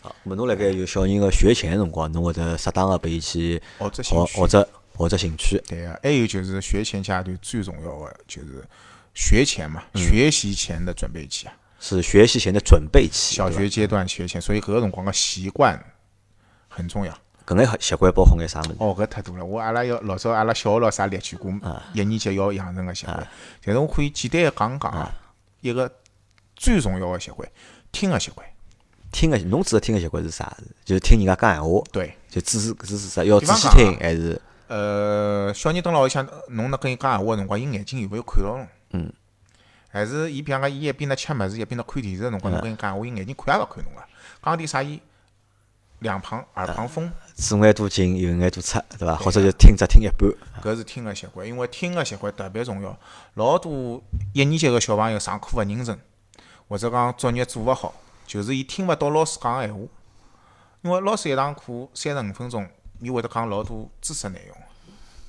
好，咁么侬辣盖有小人个学前辰光，侬会得适当个拨伊去学只学兴趣学只学只兴趣。对个，还有就是学前阶段最重要的就是学前嘛，学习前的准备期啊，是学习前的准备期，小学阶段学前，所以搿个辰光个习惯很重要。搿眼习惯包括眼啥物事？哦，搿太多了。我阿拉要老早阿拉小学老师也列举过，啊一年级要养成个习惯。但是我可以简单个讲讲啊，一个最重要个习惯，听个习惯。听个侬指的听个习惯是啥？就是听人家讲闲话。对，就只是只是啥要仔细听还是呃，小人蹲辣屋里向，侬呢跟伊讲闲话个辰光，伊眼睛有没有看牢侬？嗯。还是伊比方讲，伊一边辣吃物事，一边辣看电视个辰光，侬跟伊讲闲话，伊眼睛看也勿看侬个。讲点啥，伊两旁耳旁风，左眼多进右眼多出，对伐？或者就听只听一半。搿是听个习惯，因为听个习惯特别重要。老多一年级个小朋友上课勿认真，或者讲作业做勿好，就是伊听勿到老师讲个闲话。因为老师一堂课三十五分钟，伊会得讲老多知识内容，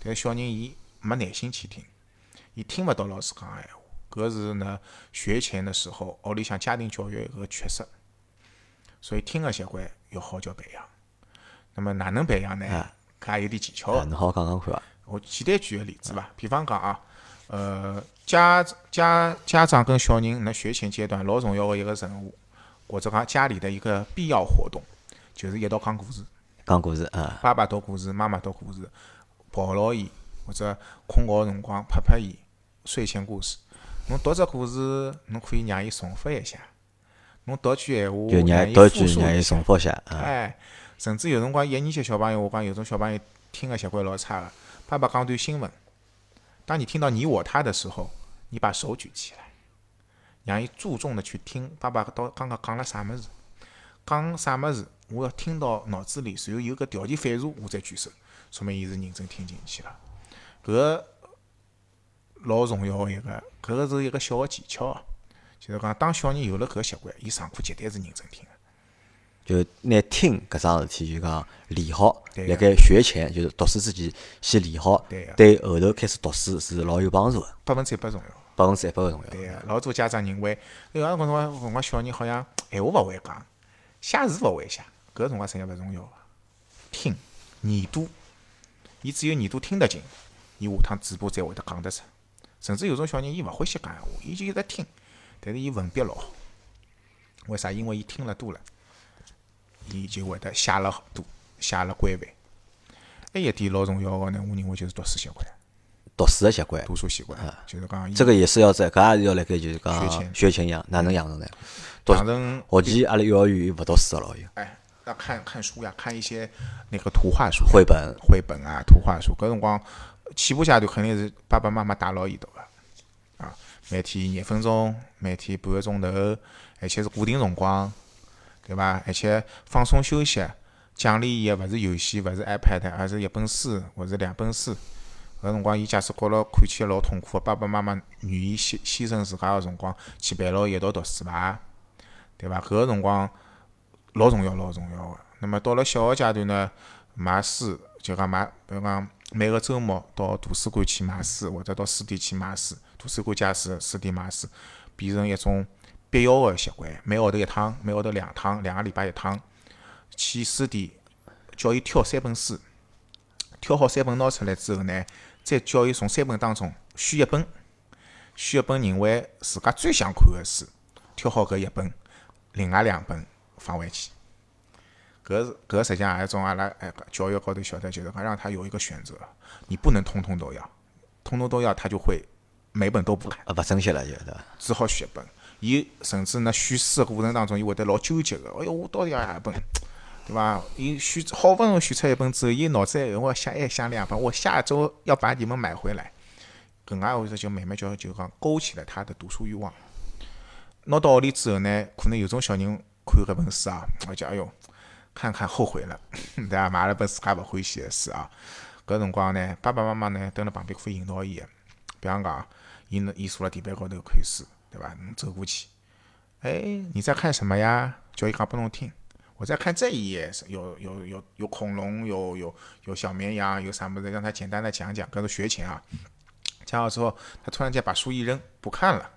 但是小人伊没耐心去听，伊听勿到老师讲个闲话。搿是呢学前的时候屋里向家庭教育一个缺失，所以听个习惯要好叫培养。那么哪能培养呢？啊搿也有点技巧侬好讲讲看伐？我简单举个例子伐，比方讲啊，呃，家家家长跟小人辣学前阶段老重要个一个任务，或者讲家里的一个必要活动，就是一道讲故事。讲故事啊，爸爸读故事，妈妈读故事，抱牢伊或者困觉个辰光拍拍伊，睡前故事。侬读只故事，侬可以让伊重复一下。侬读句闲话，就让伊重。复一下啊。哎，甚至有辰光一年级小朋友，我讲有种小朋友听个习惯老差个。爸爸讲段新闻，当你听到你我他的时候，你把手举起来，让伊注重的去听爸爸到刚刚讲了啥物事，讲啥物事，我要听到脑子里，然后有个条件反射，我再举手，说明伊是认真听进去了。搿老重要个一个，搿个是一个小个技巧，就是讲当小人有了搿个习惯，伊上课绝对是认真听。就拿听搿桩事体就讲练好，对辣盖学前就是读书之前先练好对个，对后头开始读书是老有帮助个，百分之一百重要。百分之一百个重要。对个，老多家长认为，哎呀，搿辰光辰光小人好像闲话勿会讲，写字勿会写，搿辰光实际勿重要个。听耳朵，伊只有耳朵听得进，伊下趟嘴巴才会得讲得出。甚至有种小人伊勿欢喜讲闲话，伊就一直听，但是伊文笔老好。为啥？因为伊听了多了，伊就会得写了多，写了规范。还有一点老重要个呢，我认为就是读书习惯，读书个习惯，读书习惯，就是讲伊这个也是要在，搿也是要辣盖就是学讲前。学前养，哪能养成呢？养成学前阿拉幼儿园勿读书个咯，有哎，要看看书呀，看一些那个图画书、绘本，绘本啊、图画书。搿辰光起步阶段肯定是爸爸妈妈带牢伊读个，啊，每天廿分钟，每天半个钟头，而且是固定辰光，对伐？而且放松休息，奖励伊个勿是游戏，勿是 iPad，而是一本书或者两本书。搿辰光，伊假使觉着看起来老痛苦个，爸爸妈妈愿意牺牺牲自家个辰光去陪牢伊一道读书伐？对伐？搿个辰光老重要，老重要个。那么到了小学阶段呢，买书就讲买，比如讲每个周末到图书馆去买书，或者到书店去买书，图书馆借书，书店买书，变成一种必要个习惯。每号头一趟，每号头两趟，两个礼拜一趟，去书店叫伊挑三本书，挑好三本拿出来之后呢，再叫伊从三本当中选一本，选一本认为自家最想看个书，挑好搿一本，另外两本放回去。搿是搿实际上也是种阿拉哎教育高头晓得，就是讲让他有一个选择，你不能通通都要，通通都要他就会每本都不看，啊，勿珍惜了就对伐？只好选一本。伊甚至呢选书个过程当中，伊会得老纠结个，哎哟，我到底要何本？对伐？伊选好不容易选出一本之后，伊脑子里我想还想两本，我下周要把你们买回来。搿能介回事就慢慢叫就讲勾起了他的读书欲望。拿到屋里之后呢，可能有种小人看搿本书啊，我就哎哟，看看后悔了，对伐？买了本自家勿欢喜个书啊。搿辰光呢，爸爸妈妈呢蹲辣旁边可以引导伊个，比方讲，伊呢伊坐辣地板高头看书，对吧？侬走过去，哎，你在看什么呀？叫伊讲拨侬听。我在看这一页，有有有有恐龙，有有有小绵羊，有啥么子？让他简单的讲讲，跟着学前啊。讲好之后，他突然间把书一扔，不看了，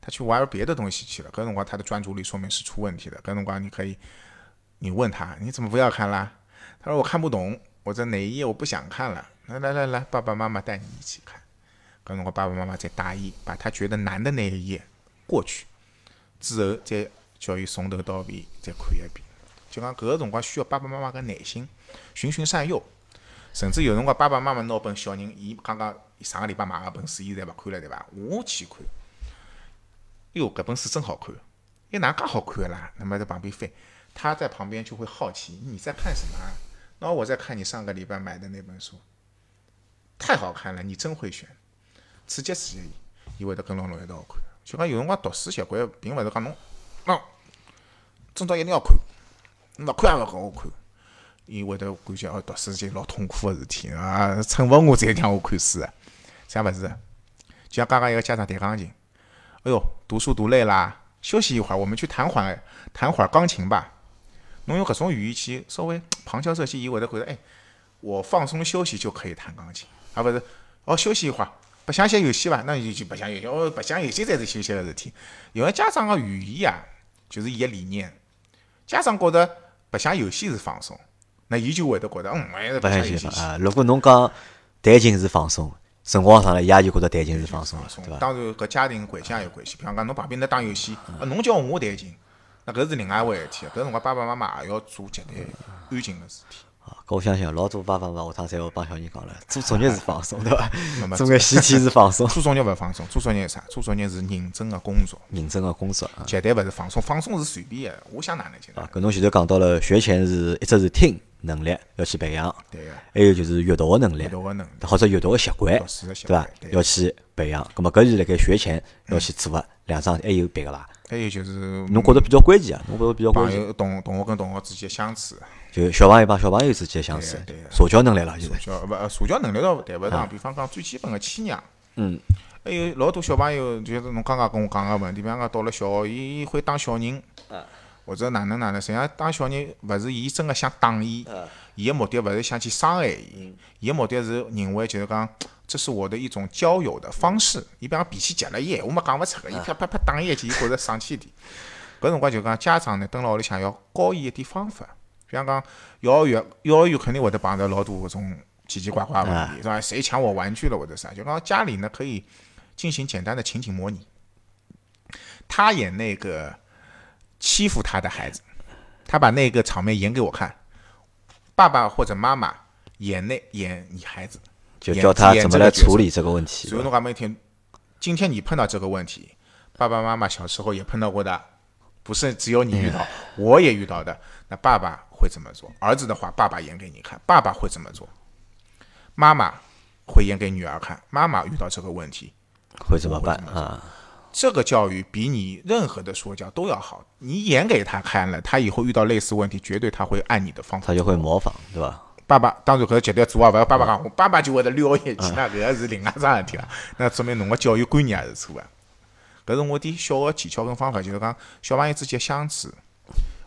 他去玩别的东西去了。搿辰光他的专注力说明是出问题的。搿辰光你可以，你问他，你怎么不要看啦？他说我看不懂，我在哪一页我不想看了。来来来来，爸爸妈妈带你一起看。搿辰光爸爸妈妈再答应，把他觉得难的那一页过去，之后再叫伊从头到尾再看一遍。就讲搿个辰光需要爸爸妈妈个耐心，循循善诱。甚至有辰光爸爸妈妈拿本小人，伊刚刚上个礼拜买个本书，伊侪勿看了，对伐？我去看，哟，搿本书真好看，伊，哪介好看个啦？那么在旁边翻，他在旁边就会好奇你在看什么啊？那我在看你上个礼拜买的那本书，太好看了，你真会选，刺激刺激伊，伊会得跟牢侬一道看。就讲有辰光读书习惯，并勿是讲侬，喏，今朝一定要看。勿看也勿好看，伊会得感觉哦，读书是件老痛苦个事体啊！惩罚我才让我看书个，啥勿是？就像刚刚一个家长弹钢琴，哎哟，读书读累啦，休息一会儿，我们去弹会儿弹会儿钢琴吧。侬用搿种语言去稍微旁敲侧击，伊会得觉得，哎，我放松休息就可以弹钢琴，而勿是哦休息一会儿，白相些游戏伐？那就去白相游戏，哦，白相游戏才是休息个事体。因为家长个语言啊，就是伊个理念，家长觉着。白相游戏是放松，那伊就会得觉着，嗯，还是白相信信息。相信啊。如果侬讲弹琴是放松，辰光长了，伊也就觉得弹琴是放松了，对伐？当然，搿家庭环境也有关系。比方讲，侬旁边在打游戏，啊，侬叫我弹琴，那搿是另外一回事体。搿辰光爸爸妈妈也要做绝对安静个事体。啊，搿我相信老多爸爸妈妈下趟侪会帮小人讲了，做作 业是放松，对伐 做眼习题是放松，做作业勿放松，做作业是啥？做作业是认真个工作，认真个工作啊。绝对勿是放松。放松是随便个，我想哪能就哪啊能。，搿侬前头讲到了学前是一只是听能力要去培养，对个，还有就是阅读个能力阅，读个能力，或者阅读个习惯，对伐要去培养。葛么搿是辣盖学前要去做个两桩，还有别个伐？还有就是侬觉着比较关键啊？侬觉着比较关键，朋友同同学跟同学之间相处，就小朋友帮小朋友之间相处对个对，个社交能力了，就是社交勿呃社交能力倒谈勿上。比方讲最基本个谦让，嗯，还有老多小朋友，就是侬刚刚跟我讲个问题，比方讲到了小学，伊会打小人，或者哪能哪能，实际上打小人勿是伊真个想打伊，伊个目的勿是想去伤害伊，伊个目的是认为就是讲。这是我的一种交友的方式。伊比方脾气急了，伊闲话没讲勿出个，伊啪啪啪打伊一记，伊觉着生气点。搿辰光就讲家长呢，蹲辣屋里向要教伊一点方法。比方讲幼儿园，幼儿园肯定会得碰着老多搿种奇奇怪怪的问题，是吧？谁抢我玩具了或者啥？就讲家里呢可以进行简单的情景模拟，他演那个欺负他的孩子，他把那个场面演给我看，爸爸或者妈妈演那演你孩子，就教他怎么来处理这个问题所以。侬讲每天，今天你碰到这个问题，爸爸妈妈小时候也碰到过的，不是只有你遇到，我也遇到的。那爸爸会怎么做？儿子的话，爸爸演给你看，爸爸会怎么做？妈妈会演给女儿看，妈妈遇到这个问题，会怎么办啊？这个教育比你任何的说教都要好。你演给他看了，他以后遇到类似问题，绝对他会按你的方法他就会模仿，对吧？爸爸，当然搿绝对做啊，不要 爸爸讲，我爸爸就会得撩一记，那搿个是另外一桩事体了。那说明侬个教育观念还是错个。搿是我点小个技巧跟方法，就是讲小朋友之间相处，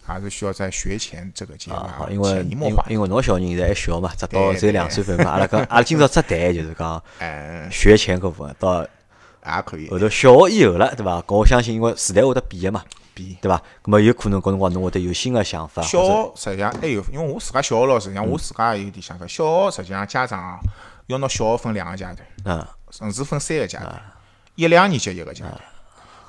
还是需要在学前这个阶段因为潜移默化。因因为侬小人现在还小嘛，直到对只有两岁份嘛，阿拉讲阿拉今朝只谈就是讲 哎，学前搿部分，到也可以后头小学以后了，对伐？搿我相信，因为时代会得变个嘛，变对伐？葛么有可能搿辰光侬会得有新个想法，小学实际上还有，因为我自家小学老师，像我自家也有点想法。小学实际上家长啊，要拿小学分两个阶段，嗯，甚至分三个阶段，一两年级一个阶段，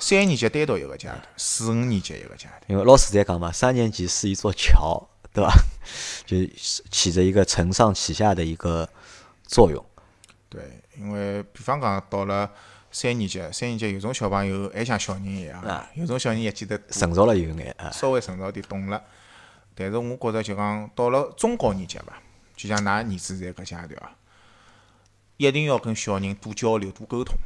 三年级单独一个阶段，四五年级一个阶段。因为老师在讲嘛，三年级是一座桥，对吧？就是起着一个承上启下的一个作用。对，因为比方讲到了三年级，三年级有种小朋友还像小人一样啊，有种小人也记得成熟了有眼啊，稍微成熟点懂了。但是我觉着就讲到了中高年级吧，就像㑚儿子在搿阶段啊，一定要跟小人多交流、多沟通。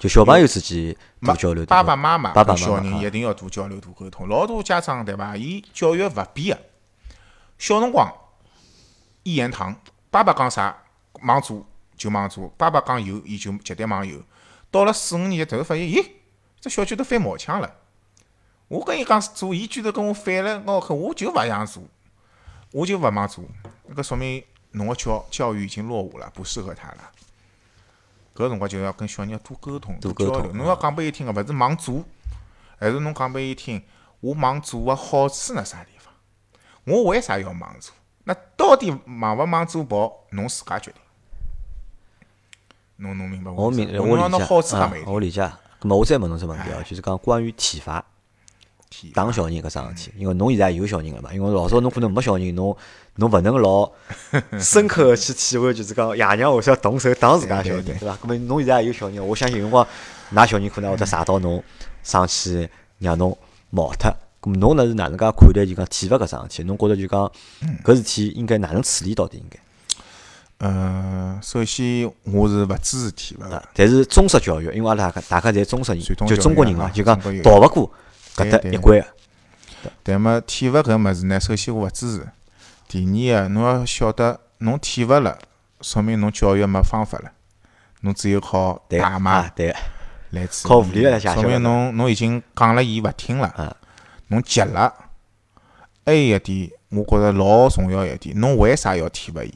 就小朋友之间妈多交流，爸爸妈妈爸爸跟小妈妈啊人一定要多交流、多沟通。老多家长对伐？伊教育勿变个，小辰光一言堂，爸爸讲啥忙做就忙做，爸爸讲有伊就绝对忙有。到了四五年级，突然发现，咦，这小鬼头翻毛腔了。我跟伊讲做，伊居然跟我反了，我靠，我就勿想做，我就勿忙做，搿说明侬个教教育已经落伍了，不适合他了。搿辰光就要跟小人多沟通、多交流。侬要讲拨伊听个，勿是忙做，还是侬讲拨伊听，我忙做个好处辣啥地方？我为啥要忙做？那到底忙勿忙做跑，侬自家决定。侬侬明白我明意思伐我理解侬好处啊。我理解。咁么我再问侬只问题哦，就是讲关于体罚体打小人搿桩事体，因为侬现在也有小人了嘛，因为老早侬可能没小人，侬侬勿能老 深刻个去体会，就是讲爷娘为啥动手打自家小人，对伐？搿么侬现在也有小人，我相信有辰光㑚小人可能会得惹到侬，生气让侬毛脱。咁么侬呢是哪能介看待就讲体罚搿桩事体？侬觉着就讲搿事体应该哪能处理？到底应该？呃，首先我是勿支持体罚但是中式教育，因为阿拉大家大家侪中式人，就中国人嘛，就讲逃勿过搿搭对对一关个。但么体罚搿物事呢，首先我勿支持。第二个，侬要晓得，侬体罚了，说明侬教育没方法了，侬只有靠打骂啊，对个，来处理。靠武力来解决说明侬侬已经讲了伊勿听了啊，侬急了。还有一点，我觉着老重要一点，侬为啥要体罚伊？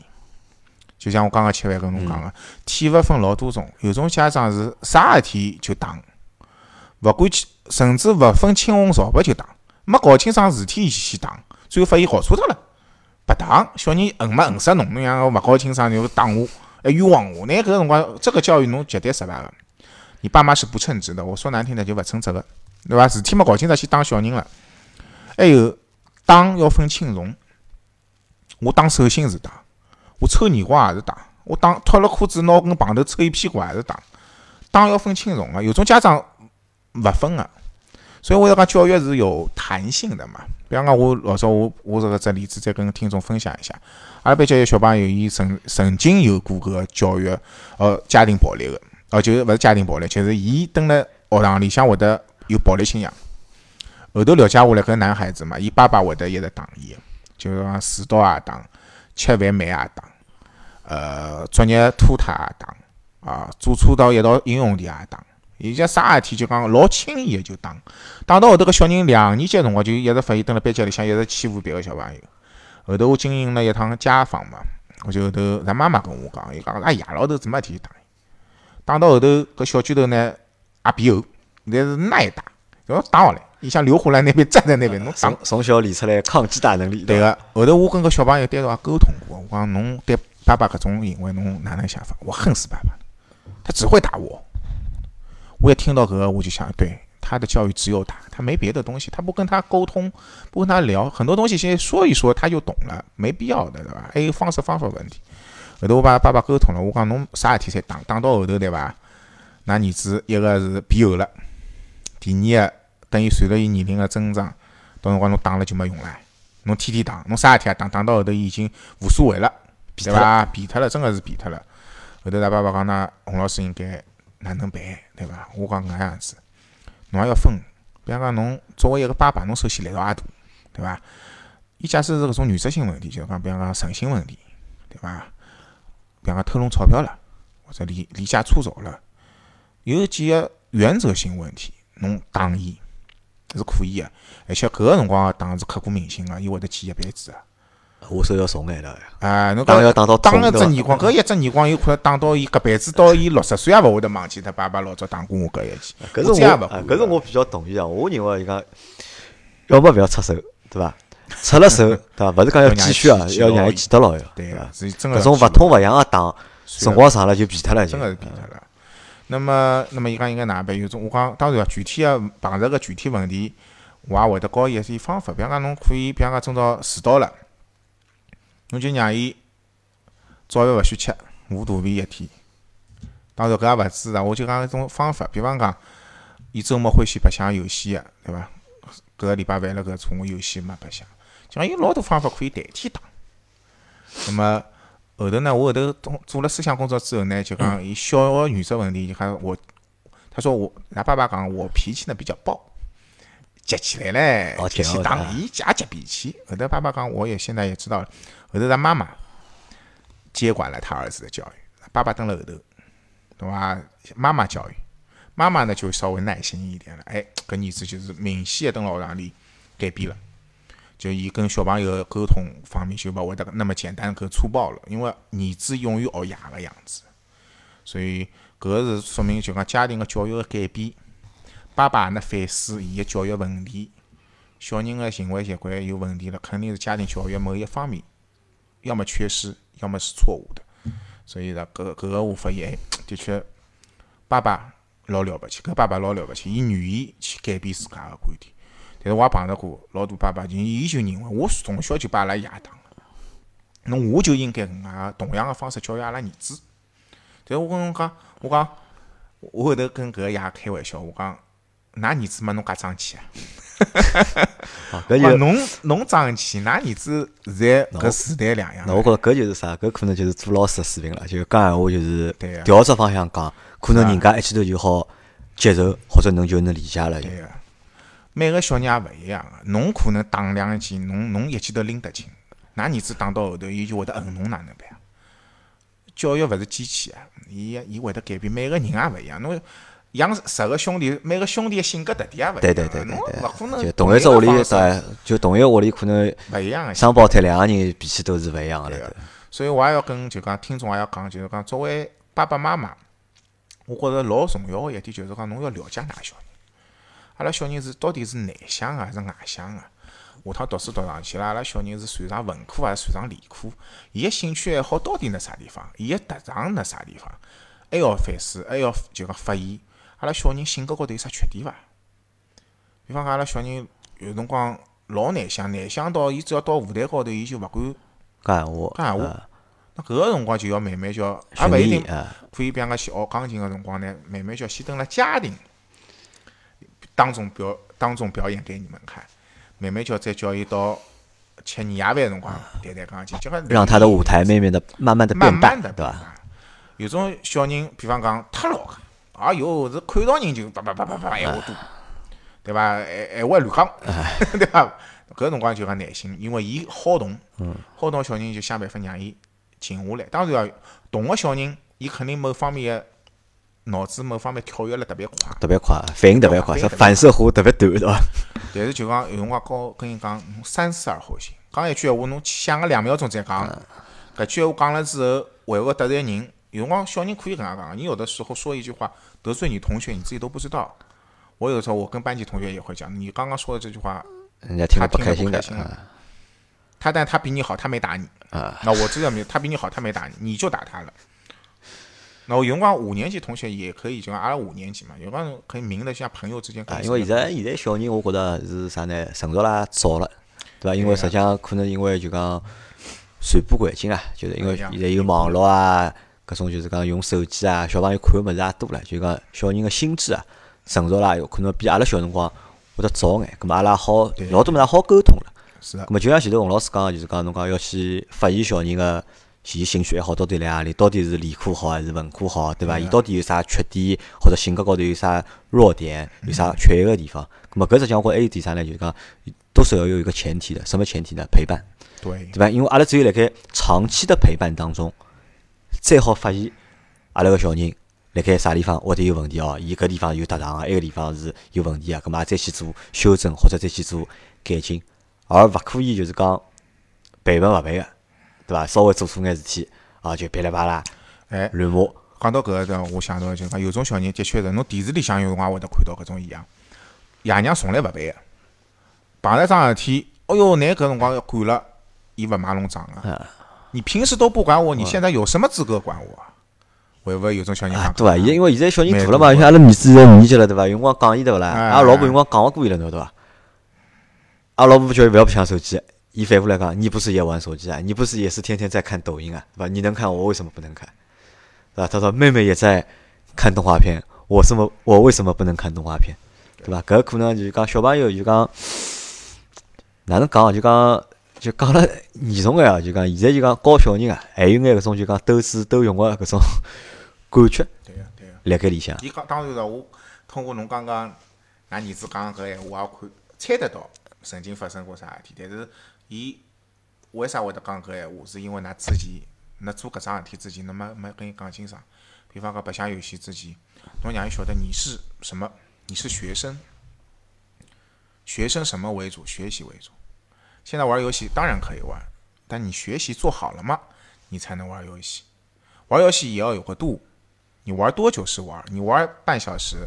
就像我刚刚吃饭跟侬讲个，体罚分老多种，有种家长是啥事体就打，勿管去，甚至勿分青红皂白就打，没搞清爽事体先打，最后发现搞错脱了，白打，小人恨么恨死侬，侬像勿搞清爽就打我，还冤枉我。那搿辰光，这个教育侬绝对失败个。你爸妈是不称职的，我说难听点就勿称职个，对伐？事体没搞清楚去打小人了。还有打要分轻重，我打手心是打，我抽耳光也是打，我打脱了裤子拿根棒头抽伊屁股也是打。打要分轻重个，有种家长勿分个，所以我要讲教育是有弹性的嘛。比方讲，我老早我我这个只例子再跟听众分享一下，阿拉班级有小朋友，伊曾曾经有过搿个教育呃家庭暴力个。哦，就是勿是家庭暴力，就是伊蹲辣学堂里向会得有暴力倾向。后头了解下来，搿男孩子嘛，伊爸爸会得一直打伊，就是讲迟到也打，吃饭慢也打，呃，作业拖沓也打，啊，坐车到一道应用题也打，伊家啥事体就讲老轻易个就打。打到后头，搿小人两年级辰光就一直发现蹲辣班级里向一直欺负别个小朋友。后头我经营了一趟家访嘛，我就后头咱妈妈跟我讲，伊讲拉爷老头怎么事体打？打到后头，搿小拳头呢也变厚，但是耐打，要打下来。伊像刘胡兰那边站在那边，侬打。从小练出来抗击打能力。对个，后头我跟个小朋友单独也沟通过，我讲侬对爸爸搿种行为侬哪能想法？我恨死爸爸，他只会打我。我一听到搿个，我就想，对他的教育只有打，他没别的东西，他不跟他沟通，不跟他聊很多东西，先说一说他就懂了，没必要的，对吧？还有方式方法问题。后头我把爸爸沟通了，我讲侬啥事体才打？打到后头对伐？㑚儿子一个是变厚了，第二个等于随着伊年龄的增长，到辰光侬打了就没用了。侬天天打，侬啥事体也打，打到后头已经无所谓了，对伐？变脱了，真个是变脱了。后头咱爸爸讲㑚洪老师应该哪能办，对伐？我讲搿能样子，侬也要分。比方讲，侬作为一个爸爸，侬首先力道也大，对伐？伊假使是搿种原则性问题，就是讲比方讲诚信问题，对伐？比方讲偷弄钞票了，或者离离家出走了，有几个原则性问题，侬打伊是可以个，而且搿个辰光打是刻骨铭心个，伊会得记一辈子个。下手要重眼了。哎，侬讲要打到打一只耳光，搿一只耳光有可能打到伊搿辈子到伊六十岁也勿会得忘记他爸爸老早打过我搿一记。搿是我，搿是我比较同意啊。我认为伊讲，要么勿要出手，对伐？出了手，对伐？勿是讲要继续啊，要让伊记得牢要。对个，是真个。搿种勿痛勿痒个打，辰光长了就变脱了，真个是变脱了。那么，那么伊讲应该哪能办？有种我讲，当然具体个碰着个具体问题，我也会得教伊一些方法。比方讲，侬可以，比方讲，今朝迟到了，侬就让伊早饭勿许吃，饿肚皮一天。当然搿也勿止啊，我就讲一种方法。比方讲，伊周末欢喜白相游戏个，对伐？搿个礼拜犯了搿种游戏没白相。讲有老多方法可以代替打，那么后头呢？我后头做做了思想工作之后呢，就讲伊小学原则问题，就讲我，他说我，俺爸爸讲我脾气呢比较暴，急起来嘞，急起打，伊也急脾气。后头爸爸讲，我也现在也知道了。后头他妈妈接管了他儿子的教育，爸爸蹲了后头，对伐？妈妈教育，妈妈呢就稍微耐心一点了。哎，搿儿子就是明显的蹲辣学堂里改变了。就伊跟小朋友沟通方面就勿会得那么简单、搿粗暴了，因为儿子永远学爷个样子，所以搿个是说明就讲家庭个教育个改变。爸爸呢反思伊个教育问题，小人个行为习惯有问题了，肯定是家庭教育某一方面要么缺失，要么是错误的。所以呢，搿搿个我发现，哎 的确，爸爸老了不起，搿爸爸老了不起，伊愿意去改变自家个观点。但是我也碰着过老多爸爸，就伊就认为我从小就把阿拉爷打了，侬我就应该搿能介同样个方式教育阿拉儿子。但是我跟侬讲，我讲我后头跟搿个爷开玩笑，我讲㑚儿子没侬介争气啊！搿就侬侬争气，㑚儿子现在搿时代两样。那我觉着搿就是啥？搿可能就是做老师个水平了，就讲闲话就是调只方向讲，可能人家一记头就好接受，或者侬就能理解了。对个。每个小人也勿一样个，侬可能打两记，侬侬一记头拎得清，㑚儿子打到后头，伊就会得恨侬哪能办？教育勿是机器啊，伊伊会得改变，每个人也勿一样。侬养十个兄弟，每个兄弟性格特点也勿一样。对对对对对。勿可能就同一只屋里，对，就同一个屋里可能勿一样个。双胞胎两个人脾气都是勿一样个。对所以我也要跟就讲听众也要讲，就是讲作为爸爸妈妈，我觉着老重要个一点就是讲侬要了解㑚小人。阿拉小人是到底是内向个，还是外向个？下趟读书读上去了，阿拉小人是擅长文科还是擅长理科？伊个兴趣爱好到底辣啥地方？伊个特长辣啥地方？还要反思，还要就讲发现，阿拉小人性格高头有啥缺点伐？比方讲，阿拉小人有辰光老内向，内向到伊只要到舞台高头，伊就勿敢讲闲话，讲闲话。那搿个辰光就要慢慢叫，也勿一定可以，比方讲去学钢琴个辰光呢，慢慢叫先蹲辣家庭当中表当中表演给你们看，慢慢叫再叫伊到吃年夜饭辰光弹弹钢琴，让他的舞台慢慢的、慢慢的变淡，对伐？有种小人，比方讲太老个，哎哟，是看到人就叭叭叭叭叭闲话多，对伐？还还会乱讲，对伐？搿辰光就讲耐心，因为伊好动，好动小人就想办法让伊。静下来，当然啊，动个小人，伊肯定某方面个脑子某方面跳跃了特别快，特别快，反应特别快，反射弧特别短，对伐？但是就讲有辰光告跟伊讲，三思而后行，讲一句闲话，侬想个两秒钟再讲，搿句闲话讲了之后，会勿会得罪人？有辰光小人可以搿样讲，你有的时候说一句话得罪你同学，你自己都不知道。我有时候我跟班级同学也会讲，你刚刚说的这句话，人家听了不开心的。他但他比你好，他没打你啊。那我知道没，他比你好，他没打你，你就打他了。那我有辰光五年级同学也可以，就阿拉五年级嘛，有辰光可以明的像朋友之间。啊，因为现在现在小人，我觉得是啥呢？成熟啦，早了，对吧？因为实际上可能因为就讲传播环境啊，就是因为现在有网络啊，各种就是讲用手机啊，小朋友看个物事也多了，就讲小人个心智啊成熟啦，有可能比阿拉小辰光会得早眼，咁么阿拉好老多物事好沟通了。是咁么就像前头洪老师讲个，就是讲侬讲要去发现小人个伊兴趣爱好到底辣何里，到底是理科好还是文科好，对伐？伊到底有啥缺点，或者性格高头有啥弱点，有啥缺陷个地方？咁么搿只讲觉还有点啥呢？就是讲多少要有一个前提的，什么前提呢？陪伴，对，对伐？因为阿拉只有辣盖长期的陪伴当中，再好发现阿拉个小人辣盖啥地方或者有问题哦，伊搿地方有特长个，埃个地方是有问题个，咁么再去做修正或者再去做改进。而勿可以就是讲赔本勿赔个，对伐？稍微做错眼事体啊，就噼里啪啦，哎，乱骂。讲到搿个的，我想到就讲有种小人的确是，侬电视里向有辰光会得看到搿种现象。爷娘从来勿赔个，碰着桩事体，哦哟，拿搿辰光要管了，伊勿买侬账个。你平时都不管我，你现在有什么资格管我？会勿会有种小人啊？对伐？现因为现在小人大了嘛，像阿拉儿子现在五年级了，对伐？有辰光讲伊对勿啦？阿拉老婆有辰光讲勿过伊了，侬晓得伐？阿老婆叫伊勿要抢手机，伊反过来讲，你不是也玩手机啊？你不是也是天天在看抖音啊？对吧？你能看，我为什么不能看？对吧？他说妹妹也在看动画片，我什么我为什么不能看动画片？对吧？搿可能就是讲小朋友就讲哪能讲？就讲就讲了严重个啊！就讲现在就讲教小人啊，还有眼搿种就讲斗智斗勇个搿种感觉。对呀对呀。辣盖里向。伊讲当然了，我通过侬刚刚㑚儿子讲搿闲话，我也看猜得到。曾经发生过啥事体？但是，伊为啥会得讲搿闲话？是因为㑚之前，㑚做搿桩事体之前，侬没没跟伊讲清爽。比方讲白相游戏之前，侬让伊晓得你是什么？你是学生，学生什么为主？学习为主。现在玩游戏当然可以玩，但你学习做好了吗？你才能玩游戏。玩游戏也要有个度，你玩多久是玩？你玩半小时，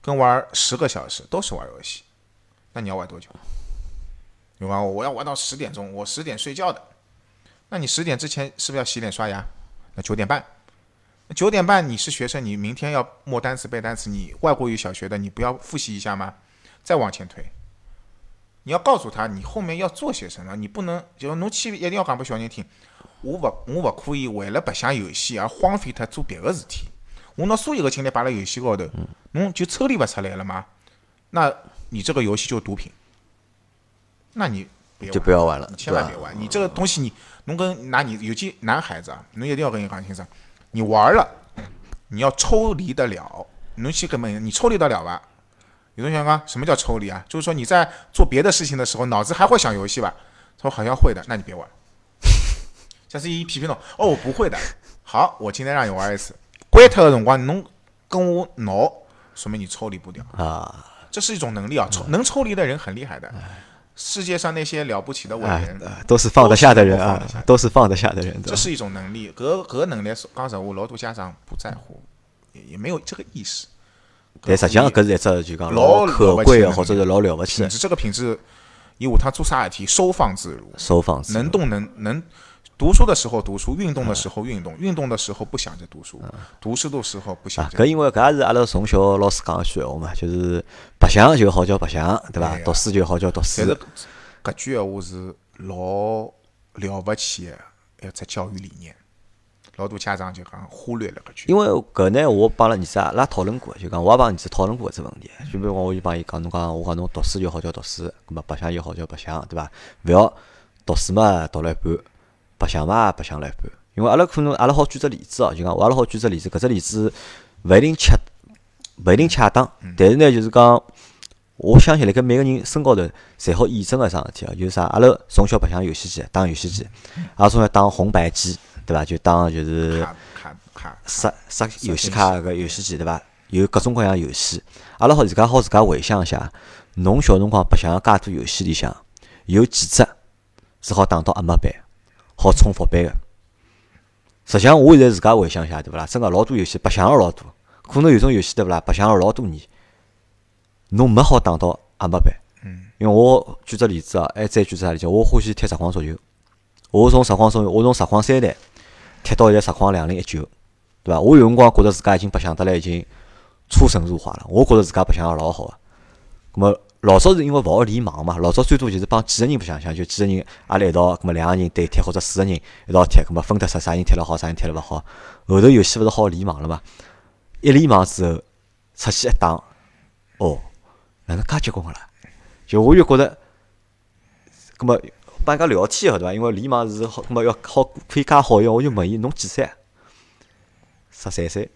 跟玩十个小时都是玩游戏。那你要玩多久？你玩？我要玩到十点钟，我十点睡觉的。那你十点之前是不是要洗脸刷牙？那九点半，九点半你是学生，你明天要默单词背单词，你外国语小学的，你不要复习一下吗？再往前推，你要告诉他你后面要做些什么，你不能就侬去一定要讲拨小人听，我勿我勿可以为了白相游戏而荒废他做别个事体。我拿所有的精力摆辣游戏高头，侬就抽离勿出来了吗？那。你这个游戏就是毒品，那你就不要玩了，你千万别玩。你这个东西，你侬跟拿你尤其男孩子啊，侬一定要跟你讲清楚，你玩了，你要抽离得了。侬去根本你抽离得了吧？有同学讲什么叫抽离啊？就是说你在做别的事情的时候，脑子还会想游戏吧？他说好像会的，那你别玩。下次一批评侬，哦，我不会的。好，我今天让你玩一次，关脱的辰光，侬跟我闹，说明你抽离不掉啊。这是一种能力啊，抽能抽离的人很厉害的。世界上那些了不起的伟人，都是放得下的人啊，都是放得下的人。这是一种能力，搿搿能力，讲实话，老多家长不在乎，也也没有这个意识。但实际上，搿是一只就讲老可贵的，或者是老了不起。品质这个品质，伊下趟做啥事体收放自如，收放自如能动能能。读书的时候读书，运动的时候运动，运动的时候不想着读书，读书的时候不想啊，着。搿因为搿也是阿拉从小老师讲个句闲话嘛，就是白相就好叫白相，对伐读书就好叫读书但是。搿句闲话是老了不起的一只教育理念，老多家长就讲忽略了搿句。因为搿呢，我帮了儿子阿拉讨论过，就讲我也帮儿子讨论过搿只问题。就比如讲，我就帮伊讲，侬讲我讲侬读书就好叫读书，葛末白相就好叫白相，对伐？勿要读书嘛读了一半，白相嘛白相了一半。因为阿拉可能阿拉好举只例子哦，就讲阿拉好举只例子，搿只例子勿一定恰，勿一定恰当，但是呢，就是讲。我相信辣盖每个人身高头，侪好验证个桩事体哦，就是啥？阿拉从小白相游戏机，打游戏机，阿拉从小打红白机，对伐？就当就是卡卡卡，刷刷游戏卡搿游戏机对伐？有各种各样游戏，阿拉好自家好自家回想一下，侬小辰光白相介多游戏里向，有几只是好打到阿末班，好冲副班个？实际上，我现在自家回想一下，对勿啦？真个老多游戏白相了老多，可能有种游戏对勿啦？白相了老多年，侬没好打到阿末班。嗯，因为我举只例子啊，还再举只啥例子？我欢喜踢实况足球，我从实况中，我从实况三代踢到现在实况两零一九，对伐？我有辰光觉着自家已经白相得来已经出神入化了，我觉着自家白相也老好个。咁么老早是因为勿好联网嘛，老早最多就是帮几个人白相相，就几个人阿拉一道，咁么两个人对踢或者四个人一道踢，咁么分得出啥人踢了好，啥人踢了勿好。后头游戏勿是好联网了嘛？一联网之后出去一打，哦，哪能介结棍个啦？就我就觉着，咁么帮人家聊天个对伐？因为联网是好，咁么要好可以介好用，我就问伊侬几岁啊？十三岁、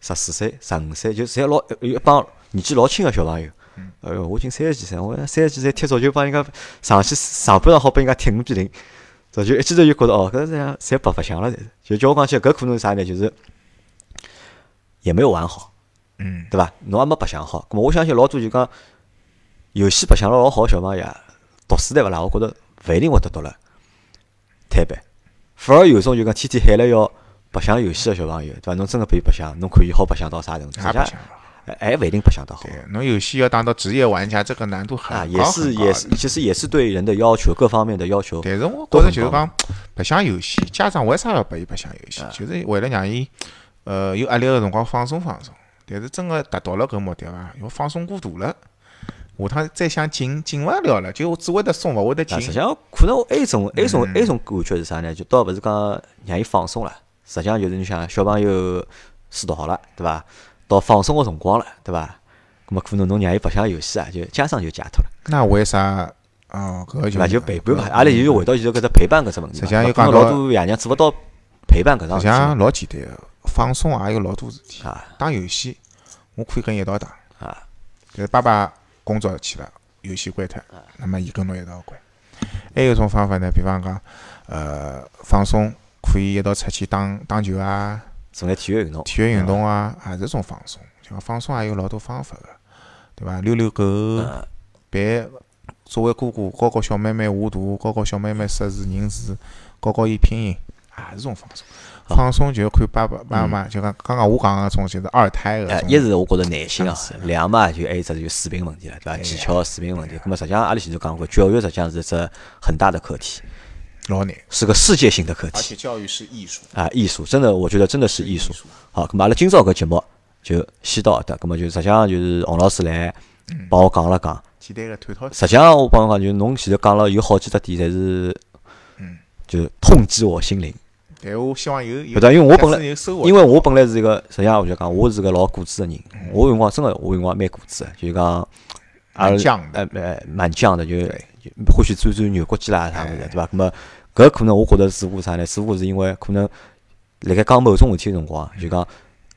十四岁、十五岁，就侪老有一帮年纪老轻个小朋友。哎哟，我已经三十几岁，我三十几岁踢足球帮人家上去上半场好被人家踢五比零，足球一记头就觉着哦，搿是样侪白白相了，侪。就叫我讲起来搿可能是啥呢？就是也没有玩好，嗯，对伐？侬也没白相好，咁么我相信老多就讲游戏白相了老好个小朋友啊，读书对勿啦？我觉着勿一定会得读了摊板，反而有种就讲天天喊了要白相游戏个小朋友，对伐？侬真个拨伊白相，侬看伊好白相到啥程度？实际上也白相了。还勿一定白相得好。侬游戏要当到职业玩家，这个难度很啊，高也是也是，其实也是对人的要求，各方面的要求。但是我觉着就是讲，白相游戏，家长为啥要拨伊白相游戏？就是为了让伊呃有压力个辰光放松放松。但是真个达到了搿目的伐，要放松过度了，下趟再想进进勿了了，就只会得松，勿会得进啊，。实际上可能还有一种还种嗯还种感觉是啥呢？就倒勿是讲让伊放松了，实际上就是你想小朋友书读好了，对伐？到放松个辰光了，对伐？那么可能侬让伊白相游戏啊，就家长就解脱了，那为啥？哦，搿个就对伐？就陪伴嘛，阿拉就回到现在搿只陪伴搿只问题。实际上有讲到老多爷娘做勿到陪伴搿桩事体实际上老简单个，放松也有老多事体。啊打游戏，我可以跟伊一道打，啊但是爸爸工作去了，游戏关脱，啊那么伊跟侬一道关。还有一种方法呢，比方讲，呃，放松可以一道出去打打球啊，做眼体育运动。体育运动啊，也是一种放松。就讲放松也有老多方法个，对伐？遛遛狗，嗯陪作为哥哥教教小妹妹画图，教教小妹妹识字认字，教教伊拼音，也是种放松。放松就要看爸爸妈妈，就讲刚刚我讲个种就是二胎个哎，一是我觉着耐心啊，两嘛就还有一只就是水平问题了，对伐？技巧水平问题。咁么实际上阿拉前头讲过，教育实际上是一只很大的课题，老难，是个世界性的课题而且教育是艺术。啊！艺术真的，我觉得真的是艺术。好，咁么阿拉今朝搿节目就先到搿搭，咁么就实际上就是洪老师来帮我讲了讲。简单个探讨。实际上我帮侬讲，就侬前头讲了有好几只点，侪是嗯，就痛击我心灵。但我希望有有，对？因为我本来。因为我本来是一个，实际上我就讲，我是个老固执的人。嗯我有辰光真的，我有辰光蛮固执的，就是讲，蛮犟的呃呃，蛮犟的，就欢喜钻钻牛角尖啦啥物事，哎对伐？那么搿可能我觉得似乎啥呢？似乎是因为可能辣盖讲某种事体的辰光，就讲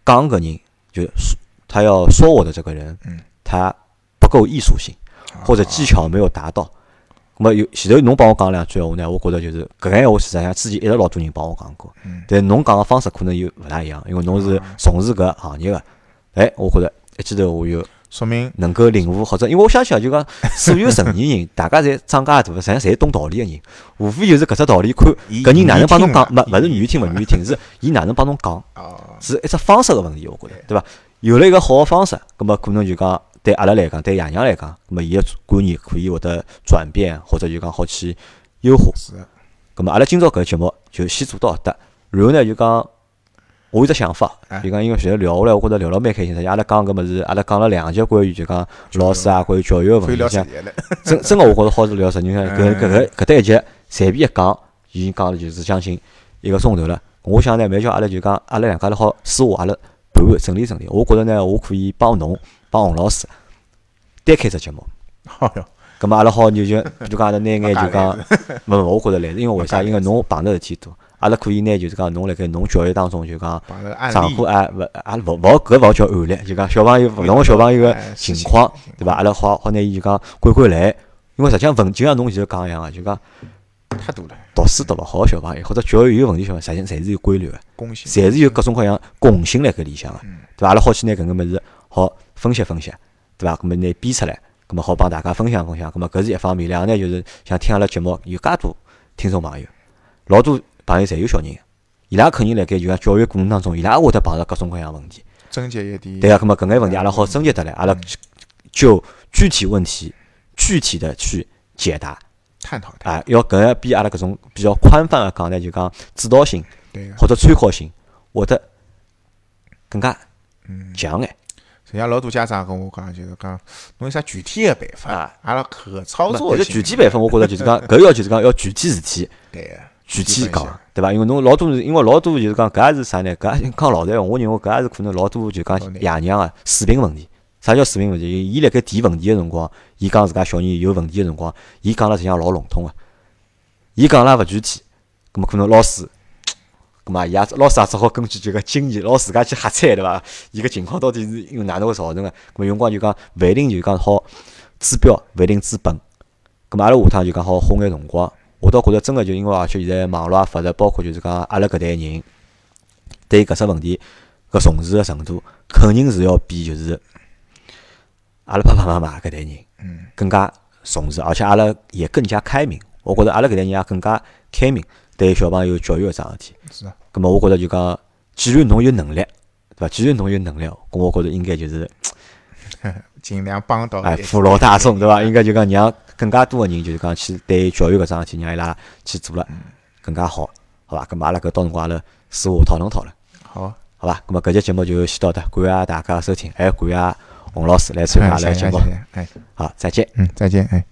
讲搿人，就说他要说我的这个人嗯，他不够艺术性，或者技巧没有达到。咁么有前头侬帮我讲两句闲话呢，我觉得就是搿眼闲话实际上之前一直老多人帮我讲过，嗯。但是侬讲个方式可能又勿大一样，因为侬是从事搿行业个，哎，我觉得一记头我又说明能够领悟，或者因为我相信啊，就讲所有成年人，大家侪长介大，实际上侪懂道理个人，无非就是搿只道理，看伊搿人哪能帮侬讲，愿意听嘛没勿是愿意听勿愿意听，是伊哪能帮侬讲，哦，是一只方式个问题，我觉着，对伐？有了一个好个方式，葛末可能就讲对阿拉来讲，对爷娘来讲，咁么伊个观念可以会得转变，或者就讲好去优化。是的，咁么阿拉今朝搿个节目就先做到搿搭，然后呢就讲。我有只想法，就讲因为现在聊下来，我觉着聊了蛮开心。阿拉讲搿物事，阿拉讲了两节关于就讲老师啊，关于教育个问题，像真真个我觉着好是聊十年。搿搿个搿搭一节随便一讲，已经讲了就是将近一个钟头了。我想呢，蛮叫阿拉就讲阿拉两家头好私下阿拉盘整理整理。我觉着呢，我可以帮侬帮洪老师单开只节目。好哟。咁么阿拉好就就 就讲阿拉拿眼就讲，勿勿，我觉着来，因为为啥？因为侬碰着事体多。阿拉可以拿就是讲侬辣盖侬教育当中就讲上课啊，勿啊勿勿搿勿好叫案例，就讲小朋友勿同个小朋友个情况，对伐？阿拉好好拿伊就讲归归来，因为实际上问就像侬前头讲一样个，就讲太多了。读书读勿好个小朋友，或者教育有问题小朋友，实际上侪是有规律个，侪是有各种各样共性辣盖里向个，对伐？阿拉好去拿搿个物事好分析分析，对伐？搿么拿编出来，搿么好帮大家分享分享，搿么搿是一方面。两呢就是想听阿拉节目有介多听众朋友，老多朋友侪有小人。伊拉肯定辣盖就讲教育过程当中，伊拉会得碰着各种各样问题。征集一点。对啊，搿么搿眼问题阿拉好征集得来，阿拉就具体问题具体的去解答、探讨。啊，要搿个比阿拉搿种比较宽泛个讲呢，就讲指导性或者参考性，会得更加强眼。实际上，老多家长跟我讲，就是讲侬有啥具体个办法，阿拉可操作。搿具体办法，我觉着就是讲 搿要就是讲要具体事体。对。具体讲，对伐？因为侬老多，因为老多就是讲，搿也是啥呢？搿也讲老实闲话，我认为搿也是可能老多就讲爷娘啊，水平问题。啥叫水平问题？伊辣盖提问题个辰光，伊讲自家小人有问题个辰光，伊讲了实际上老笼统个，伊讲了勿具体，葛末可能老师，葛末伊也老师也只好根据这个经验，老自家去瞎猜，对伐？伊个情况到底是因为哪能会造成个？葛末用光就讲勿一定就讲好治标，勿一定治本。葛末阿拉下趟就讲好花眼辰光。我倒觉着真个就因为而且现在网络也发达，包括就是讲阿拉搿代人对搿只问题搿重视个程度，肯定是要比就是阿拉爸爸妈妈搿代人更加重视，而且阿拉也更加开明。我觉着阿拉搿代人也更加开明，对小朋友教育搿桩事体。是啊。葛末我觉着就讲，既然侬有能力，对伐？既然侬有能力，我觉着应该就是。尽量帮到哎，扶老大众，对伐？应该就讲让更加多个人，就是讲去对教育搿桩事体，让伊拉去做了更加好，好伐？咁阿拉搿到辰光阿拉私下讨论讨论。好，好伐？咁么搿节节目就先到这，感谢大家收听，还有感谢洪老师来参加阿拉节目。哎，好，再见。嗯，再见，哎。